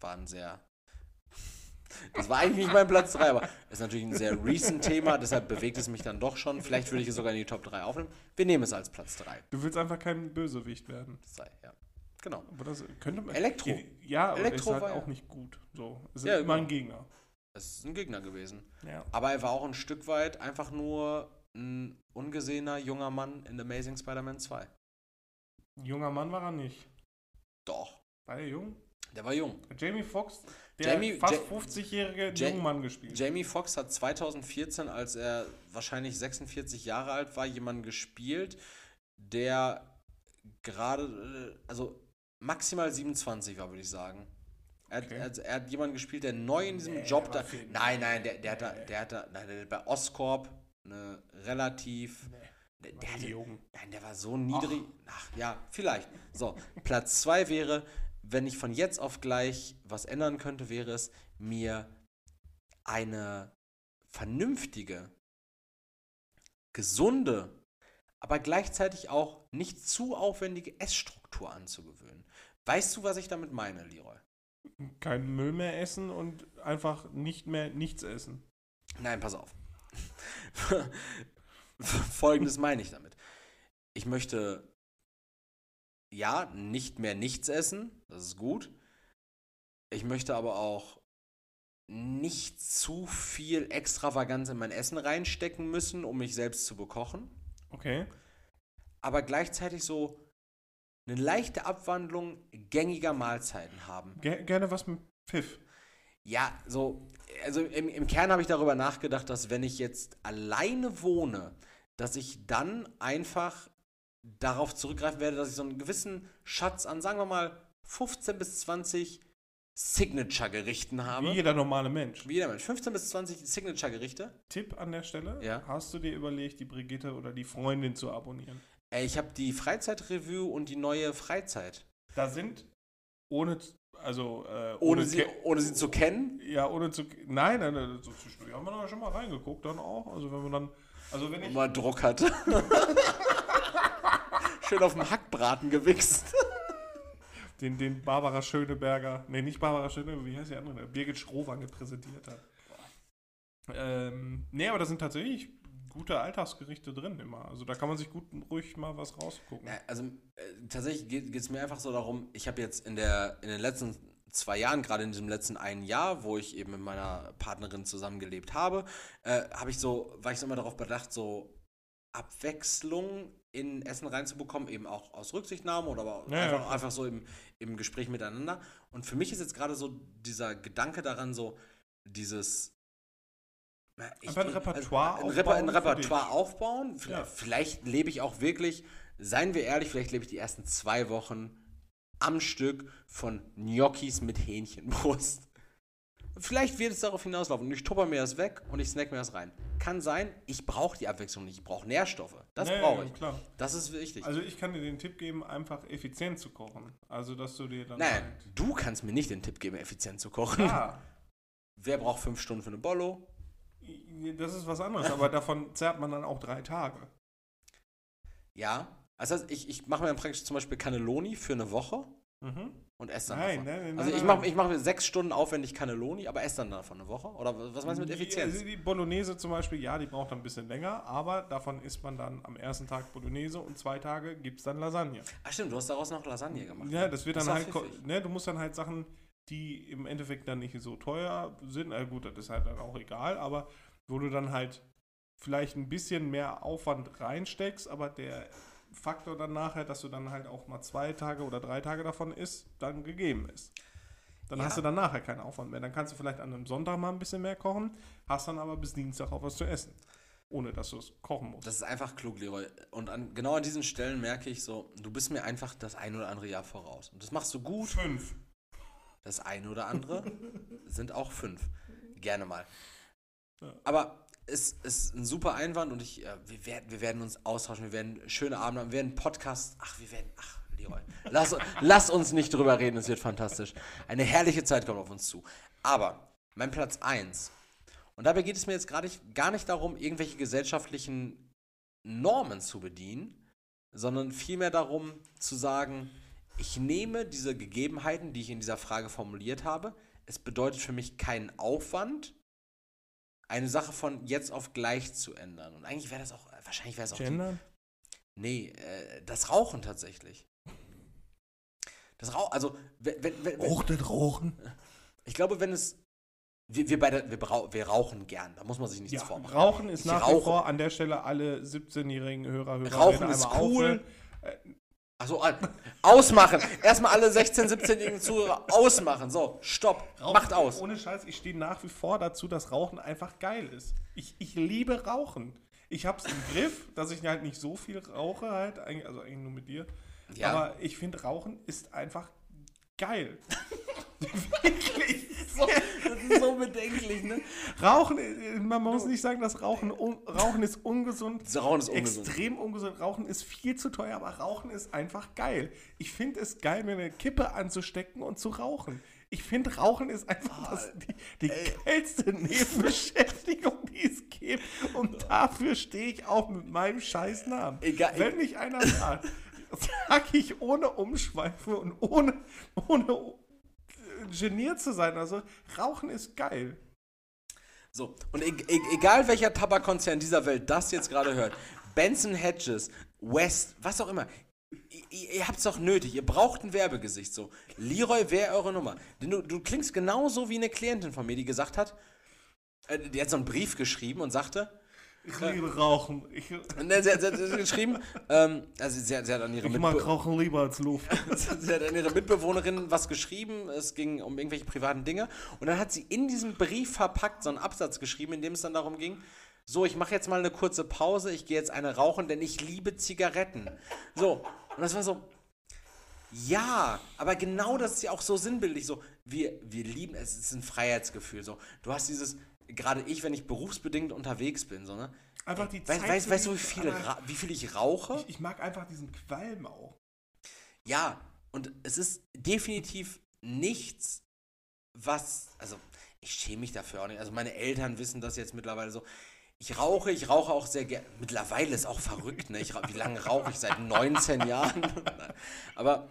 Waren sehr... Das war eigentlich nicht mein Platz 3, aber ist natürlich ein sehr recent Thema, deshalb bewegt es mich dann doch schon. Vielleicht würde ich es sogar in die Top 3 aufnehmen. Wir nehmen es als Platz 3. Du willst einfach kein Bösewicht werden. 3, ja. Genau. Aber das könnte man. Elektro. Ja, aber Elektro ist halt war ja- auch nicht gut. So. Es ist Ja, immer genau. ein Gegner. Es ist ein Gegner gewesen. Ja. Aber er war auch ein Stück weit einfach nur ein ungesehener junger Mann in Amazing Spider-Man 2. Junger Mann war er nicht. Doch, War er jung? der war jung. Jamie Foxx, der Jamie- fast Ja- 50-jährige Ja- jungen Mann gespielt. Jamie Foxx hat 2014, als er wahrscheinlich 46 Jahre alt war, jemanden gespielt, der gerade, äh, also maximal 27 war, würde ich sagen. Er, hat- Okay. hat- er hat jemanden gespielt, der neu in diesem Nee, Job da. Nein, nein, der, der, hat da, der hat da, nein, der hat bei Oscorp eine relativ. Nee, Der, war der hatte. Nein, der war so niedrig. Ach, ja, vielleicht. So, Platz 2 wäre, wenn ich von jetzt auf gleich was ändern könnte, wäre es mir eine vernünftige, gesunde, aber gleichzeitig auch nicht zu aufwendige Essstruktur anzugewöhnen. Weißt du, was ich damit meine, Leroy? Kein Müll mehr essen und einfach nicht mehr nichts essen. Nein, pass auf. Folgendes meine ich damit. Ich möchte ja nicht mehr nichts essen, das ist gut. Ich möchte aber auch nicht zu viel Extravaganz in mein Essen reinstecken müssen, um mich selbst zu bekochen. Okay. Aber gleichzeitig so eine leichte Abwandlung gängiger Mahlzeiten haben. Ger gerne was mit Pfiff. Ja, so, also im, im Kern habe ich darüber nachgedacht, dass wenn ich jetzt alleine wohne, dass ich dann einfach darauf zurückgreifen werde, dass ich so einen gewissen Schatz an, sagen wir mal, 15 bis 20 Signature-Gerichten habe. Wie jeder normale Mensch. Wie jeder Mensch. 15 bis 20 Signature-Gerichte. Tipp an der Stelle. Ja. Hast du dir überlegt, die Brigitte oder die Freundin zu abonnieren? Äh, Ich habe die Freizeitreview und die neue Freizeit. Da sind, ohne, also, äh, Ohne, sie, Ke- ohne sie zu kennen. Ja, ohne zu. Nein, nein, nein, so zwischendurch haben wir da schon mal reingeguckt, dann auch. Also, wenn man dann. Also, wenn ich. mal Druck hatte. Schön auf dem Hackbraten gewichst. Den, den Barbara Schöneberger. Nee, nicht Barbara Schöneberger, wie heißt die andere? Birgit Schrowange präsentiert hat. Ähm, nee, aber da sind tatsächlich gute Alltagsgerichte drin immer. Also, da kann man sich gut ruhig mal was rausgucken. Ja, also äh, tatsächlich geht es mir einfach so darum, ich habe jetzt in, der, in den letzten zwei Jahren, gerade in diesem letzten einen Jahr, wo ich eben mit meiner Partnerin zusammengelebt habe, äh, habe ich so, war ich so immer darauf bedacht, so Abwechslung in Essen reinzubekommen, eben auch aus Rücksichtnahme oder aber Ja, ja, einfach, klar. einfach so im, im Gespräch miteinander. Und für mich ist jetzt gerade so dieser Gedanke daran, so dieses ich- Einfach ein Repertoire ein, Reper ein aufbauen für Repertoire aufbauen. Vielleicht, Ja. vielleicht lebe ich auch wirklich, seien wir ehrlich, vielleicht lebe ich die ersten zwei Wochen am Stück von Gnocchis mit Hähnchenbrust. Vielleicht wird es darauf hinauslaufen ich tupper mir das weg und ich snack mir das rein. Kann sein, ich brauche die Abwechslung nicht. Ich brauche Nährstoffe. Das ja, brauche ich. Klar. Das ist wichtig. Also, ich kann dir den Tipp geben, einfach effizient zu kochen. Also, dass du dir dann. Nein, halt- du kannst mir nicht den Tipp geben, effizient zu kochen. Ja, Wer braucht fünf Stunden für eine Bollo? Das ist was anderes, aber davon zerrt man dann auch drei Tage. Ja. Heißt, ich, ich mache mir dann praktisch zum Beispiel Cannelloni für eine Woche Mhm. und esse dann Nein, davon. nein, nein, also nein, ich mache ich mach sechs Stunden aufwendig Cannelloni, aber esse dann davon eine Woche? Oder was meinst du mit Effizienz? Die, die Bolognese zum Beispiel, ja, die braucht ein bisschen länger, aber davon isst man dann am ersten Tag Bolognese und zwei Tage gibt es dann Lasagne. Ach stimmt, du hast daraus noch Lasagne gemacht. Ja, das wird Das dann halt, ne, du musst dann halt Sachen, die im Endeffekt dann nicht so teuer sind, na gut, das ist halt dann auch egal, aber wo du dann halt vielleicht ein bisschen mehr Aufwand reinsteckst, aber der Faktor dann nachher, dass du dann halt auch mal zwei Tage oder drei Tage davon isst, dann gegeben ist. Dann Ja. hast du dann nachher keinen Aufwand mehr. Dann kannst du vielleicht an einem Sonntag mal ein bisschen mehr kochen, hast dann aber bis Dienstag auch was zu essen. Ohne dass du es kochen musst. Das ist einfach klug, Leroy. Und an, genau an diesen Stellen merke ich so, du bist mir einfach das ein oder andere Jahr voraus. Und das machst du gut. Fünf. Das eine oder andere sind auch fünf. Gerne mal. Ja. Aber es ist ein super Einwand und ich, äh, wir, werden, wir werden uns austauschen, wir werden schöne Abende haben, wir werden Podcast, ach, wir werden, ach, Leroy, lass, lass uns nicht drüber reden, es wird fantastisch. Eine herrliche Zeit kommt auf uns zu. Aber mein Platz 1, und dabei geht es mir jetzt gerade nicht, gar nicht darum, irgendwelche gesellschaftlichen Normen zu bedienen, sondern vielmehr darum zu sagen, ich nehme diese Gegebenheiten, die ich in dieser Frage formuliert habe. Es bedeutet für mich keinen Aufwand, eine Sache von jetzt auf gleich zu ändern. Und eigentlich wäre das auch, wahrscheinlich wäre es auch. Die, Gender? nee, äh, das Rauchen tatsächlich. Das Rauchen, also, wenn, wenn, wenn, das Rauchen? ich glaube, wenn es. Wir, wir beide, wir, wir rauchen gern, da muss man sich nichts Ja, vormachen. Rauchen ist Ich nach wie vor an der Stelle alle 17-jährigen Hörer, Hörer Rauchen ist cool. Achso, ausmachen. Erstmal alle 16-, 17-jährigen Zuhörer ausmachen. So, stopp. Macht aus. Ohne Scheiß, ich stehe nach wie vor dazu, dass Rauchen einfach geil ist. Ich, ich liebe Rauchen. Ich hab's im Griff, dass ich halt nicht so viel rauche, halt, also eigentlich nur mit dir. Ja. Aber ich finde, Rauchen ist einfach geil. Wirklich. So, das ist so bedenklich, ne? Rauchen, äh, man muss nicht sagen, dass Rauchen, un, Rauchen ist ungesund. Das Rauchen ist ungesund. Extrem ungesund. Rauchen ist viel zu teuer, aber Rauchen ist einfach geil. Ich finde es geil, mir eine Kippe anzustecken und zu rauchen. Ich finde, Rauchen ist einfach das, die, die geilste Nebenbeschäftigung, die es gibt. Und dafür stehe ich auch mit meinem scheiß Namen. Egal- Wenn mich einer sagt, sag ich ohne Umschweife und ohne, ohne geniert zu sein. Also, Rauchen ist geil. So, und e e egal welcher Tabakkonzern dieser Welt das jetzt gerade hört, Benson Hedges, West, was auch immer, ihr, habt es doch nötig, ihr braucht ein Werbegesicht. So, Leroy wäre eure Nummer. Du, du klingst genauso wie eine Klientin von mir, die gesagt hat, äh, die hat so einen Brief geschrieben und sagte, Ich liebe Rauchen. Ich, ne, sie, hat, sie hat geschrieben, ähm, also sie hat, sie hat an ihre ich mag Mitbe Rauchen lieber als Luft. sie hat an ihre Mitbewohnerin was geschrieben, es ging um irgendwelche privaten Dinge und dann hat sie in diesem Brief verpackt so einen Absatz geschrieben, in dem es dann darum ging, so, ich mache jetzt mal eine kurze Pause, ich gehe jetzt eine rauchen, denn ich liebe Zigaretten. So, und das war so, ja, aber genau das ist ja auch so sinnbildlich, so, wir, wir lieben, es ist ein Freiheitsgefühl, so, du hast dieses, gerade ich, wenn ich berufsbedingt unterwegs bin, so, ne, Einfach die weißt, Zeit weißt, weißt du, wie genießen, viel, aber ra- wie viel ich rauche? Ich, ich mag einfach diesen Qualm auch. Ja, und es ist definitiv nichts, was, also ich schäme mich dafür auch nicht. Also meine Eltern wissen das jetzt mittlerweile so. Ich rauche, ich rauche auch sehr gerne. Mittlerweile ist auch verrückt, ne? Ich, wie lange rauche ich? Seit 19 Jahren. Aber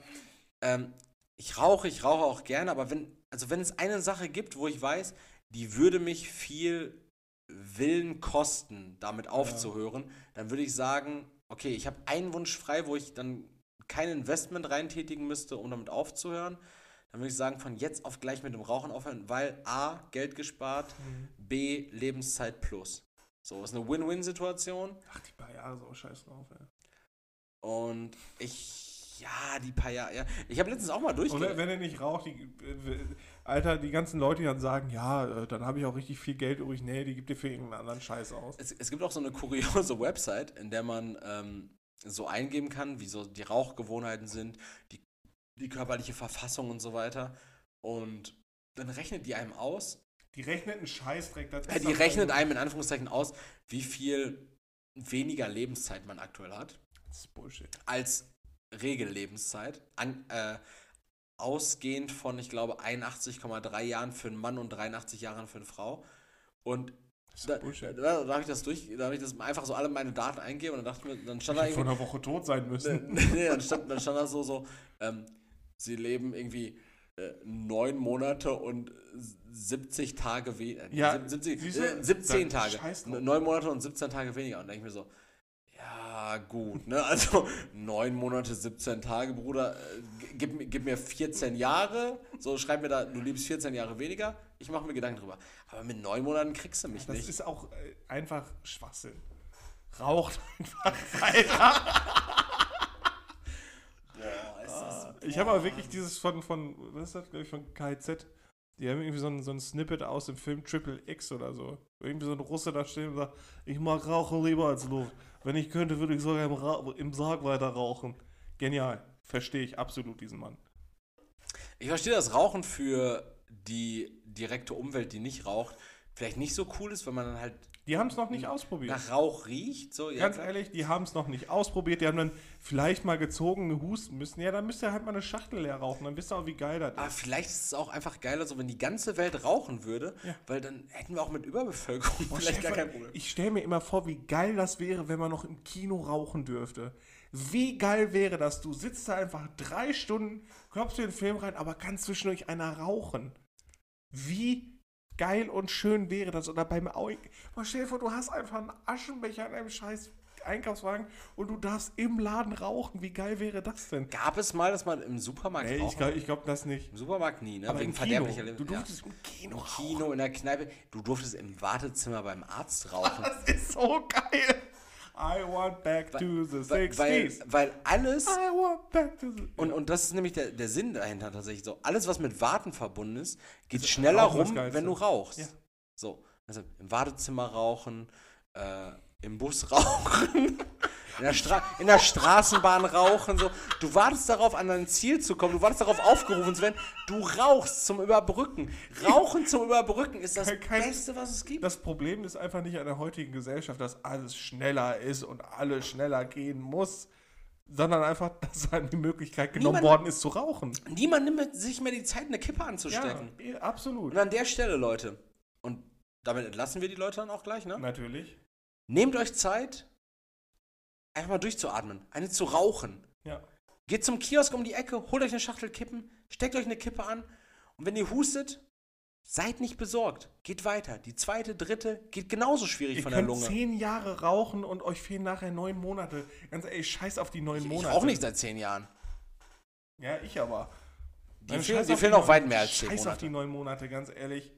ähm, ich rauche, ich rauche auch gerne, aber wenn, also wenn es eine Sache gibt, wo ich weiß, die würde mich viel Willen kosten, damit aufzuhören, dann würde ich sagen, okay, ich habe einen Wunsch frei, wo ich dann kein Investment reintätigen müsste, um damit aufzuhören. Dann würde ich sagen, von jetzt auf gleich mit dem Rauchen aufhören, weil A, Geld gespart, B, Lebenszeit plus. So, ist eine Win-Win-Situation. Ach, die paar Jahre auch scheiß drauf, ey. Und ich, ja, die paar Jahre, ja. Ich habe letztens auch mal Und durchge... wenn er nicht raucht, die, äh, Alter, die ganzen Leute, die dann sagen, ja, äh, dann habe ich auch richtig viel Geld übrig. Nee, die gibt dir für irgendeinen anderen Scheiß aus. Es, es gibt auch so eine kuriose Website, in der man ähm, so eingeben kann, wie so die Rauchgewohnheiten sind, die, die körperliche Verfassung und so weiter. Und dann rechnet die einem aus, Die rechnet einen Scheißdreck. Das äh, die rechnet einem in Anführungszeichen aus, wie viel weniger Lebenszeit man aktuell hat, Das ist Bullshit. als Regellebenszeit. An, äh, ausgehend von, ich glaube, 81,3 Jahren für einen Mann und 83 Jahren für eine Frau. Und da, da, da habe ich das durch, da habe ich das einfach so alle meine Daten eingegeben und dann dachte ich mir, dann stand da Ich hätte irgendwie, vor einer Woche tot sein müssen. nee, nee, dann stand, dann stand da so, so, ähm, sie leben irgendwie äh, neun Monate und 70 Tage weniger. Ja, 70, siehste, äh, 17 dann Tage. Neun Monate und 17 Tage weniger. Und da denke ich mir so, ja, gut, ne? Also neun Monate, 17 Tage, Bruder. Gib, mir- gib mir 14 Jahre. So, schreib mir da, du liebst 14 Jahre weniger. Ich mache mir Gedanken drüber. Aber mit neun Monaten kriegst du mich Das nicht. ist auch äh, einfach Schwachsinn. Raucht einfach weiter. Boah, ist das Ich habe aber wirklich dieses von, von was ist das, glaube ich, von KZ. Die haben irgendwie so ein, so ein Snippet aus dem Film Triple X oder so. Irgendwie so ein Russe da stehen und sagt, ich mag Rauchen lieber als Luft. Wenn ich könnte, würde ich sogar im, Ra im Sarg weiter rauchen. Genial. Verstehe ich absolut diesen Mann. Ich verstehe, dass Rauchen für die direkte Umwelt, die nicht raucht, vielleicht nicht so cool ist, wenn man dann halt Die haben es noch nicht ausprobiert. nach Rauch riecht. So, ja, Ganz ehrlich, die haben es noch nicht ausprobiert. Die haben dann vielleicht mal gezogen, gehusten müssen. Ja, dann müsst ihr halt mal eine Schachtel leer rauchen. Dann wisst ihr auch, wie geil das Aber ist. vielleicht ist es auch einfach geiler, so wenn die ganze Welt rauchen würde, Ja. weil dann hätten wir auch mit Überbevölkerung Boah, vielleicht gar kein Problem. Ich stelle mir immer vor, wie geil das wäre, wenn man noch im Kino rauchen dürfte. Wie geil wäre das? Du sitzt da einfach drei Stunden, kommst dir den Film rein, aber kannst zwischendurch einer rauchen. Wie geil und schön wäre das? Oder beim Au Boah, stell dir vor, du hast einfach einen Aschenbecher in einem scheiß Einkaufswagen und du darfst im Laden rauchen. Wie geil wäre das denn? Gab es mal, dass man im Supermarkt Nee, ich rauchen glaube ich glaub das nicht. Im Supermarkt nie, ne? Aber Wegen im Kino. verderblicher Du Lebensmittel. durftest im Kino rauchen. Kino, in der Kneipe. Du durftest im Wartezimmer beim Arzt rauchen. Das ist so geil. I want back to the weil, 60s. weil, weil alles I want back to the... Und, und das ist nämlich der, der Sinn dahinter tatsächlich so. Alles, was mit Warten verbunden ist, geht schneller Rauchen das rum, wenn du rauchst. Ja. So, also im Wartezimmer rauchen, äh, im Bus rauchen, in der, Stra in der Straßenbahn rauchen. So. Du wartest darauf, an dein Ziel zu kommen, du wartest darauf, aufgerufen zu werden. Du rauchst zum Überbrücken. Rauchen zum Überbrücken ist das Kein- Beste, was es gibt. Das Problem ist einfach nicht an der heutigen Gesellschaft, dass alles schneller ist und alles schneller gehen muss, sondern einfach, dass einem die Möglichkeit genommen Niemand- worden ist zu rauchen. Niemand nimmt sich mehr die Zeit, eine Kippe anzustecken. Ja, absolut. Und an der Stelle, Leute, und damit entlassen wir die Leute dann auch gleich, ne? Natürlich. Nehmt euch Zeit, einfach mal durchzuatmen, eine zu rauchen. Ja. Geht zum Kiosk um die Ecke, holt euch eine Schachtel Kippen, steckt euch eine Kippe an und wenn ihr hustet, seid nicht besorgt. Geht weiter. Die zweite, dritte geht genauso schwierig Ihr von der könnt Lunge. zehn Jahre rauchen und euch fehlen nachher neun Monate. Ganz ehrlich, scheiß auf die neun Ich Monate. auch nicht seit zehn Jahren. Ja, ich aber. Die scheiß die fehlen auch weit mehr als zehn Scheiß auf Monate. die neun Monate, ganz ehrlich.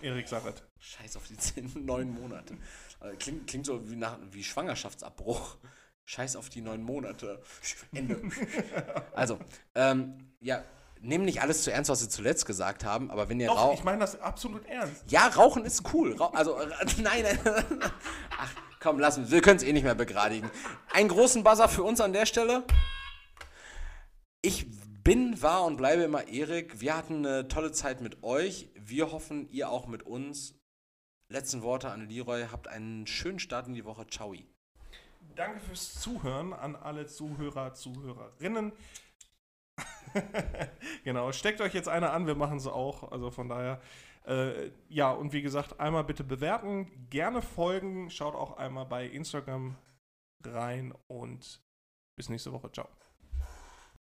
Erik Saret. Scheiß auf die zehn, neun Monate. Also Klingt, klingt so wie, nach, wie Schwangerschaftsabbruch. Scheiß auf die neun Monate. Ende. Also, ähm, ja, nehmt nicht alles zu ernst, was wir zuletzt gesagt haben, aber wenn ihr Doch, raucht. ich meine das absolut ernst. Ja, Rauchen ist cool. Rauch, also, äh, nein, nein. Ach, komm, lass uns. Wir können es eh nicht mehr begradigen. Einen großen Buzzer für uns an der Stelle. Ich bin, war und bleibe immer Erik. Wir hatten eine tolle Zeit mit euch. Wir hoffen, ihr auch mit uns. Letzten Worte an Leroy. Habt einen schönen Start in die Woche. Ciao. Danke fürs Zuhören an alle Zuhörer, Zuhörerinnen. genau, steckt euch jetzt eine an, wir machen es auch. Also von daher, äh, ja, und wie gesagt, einmal bitte bewerten, gerne folgen, schaut auch einmal bei Instagram rein und bis nächste Woche. Ciao.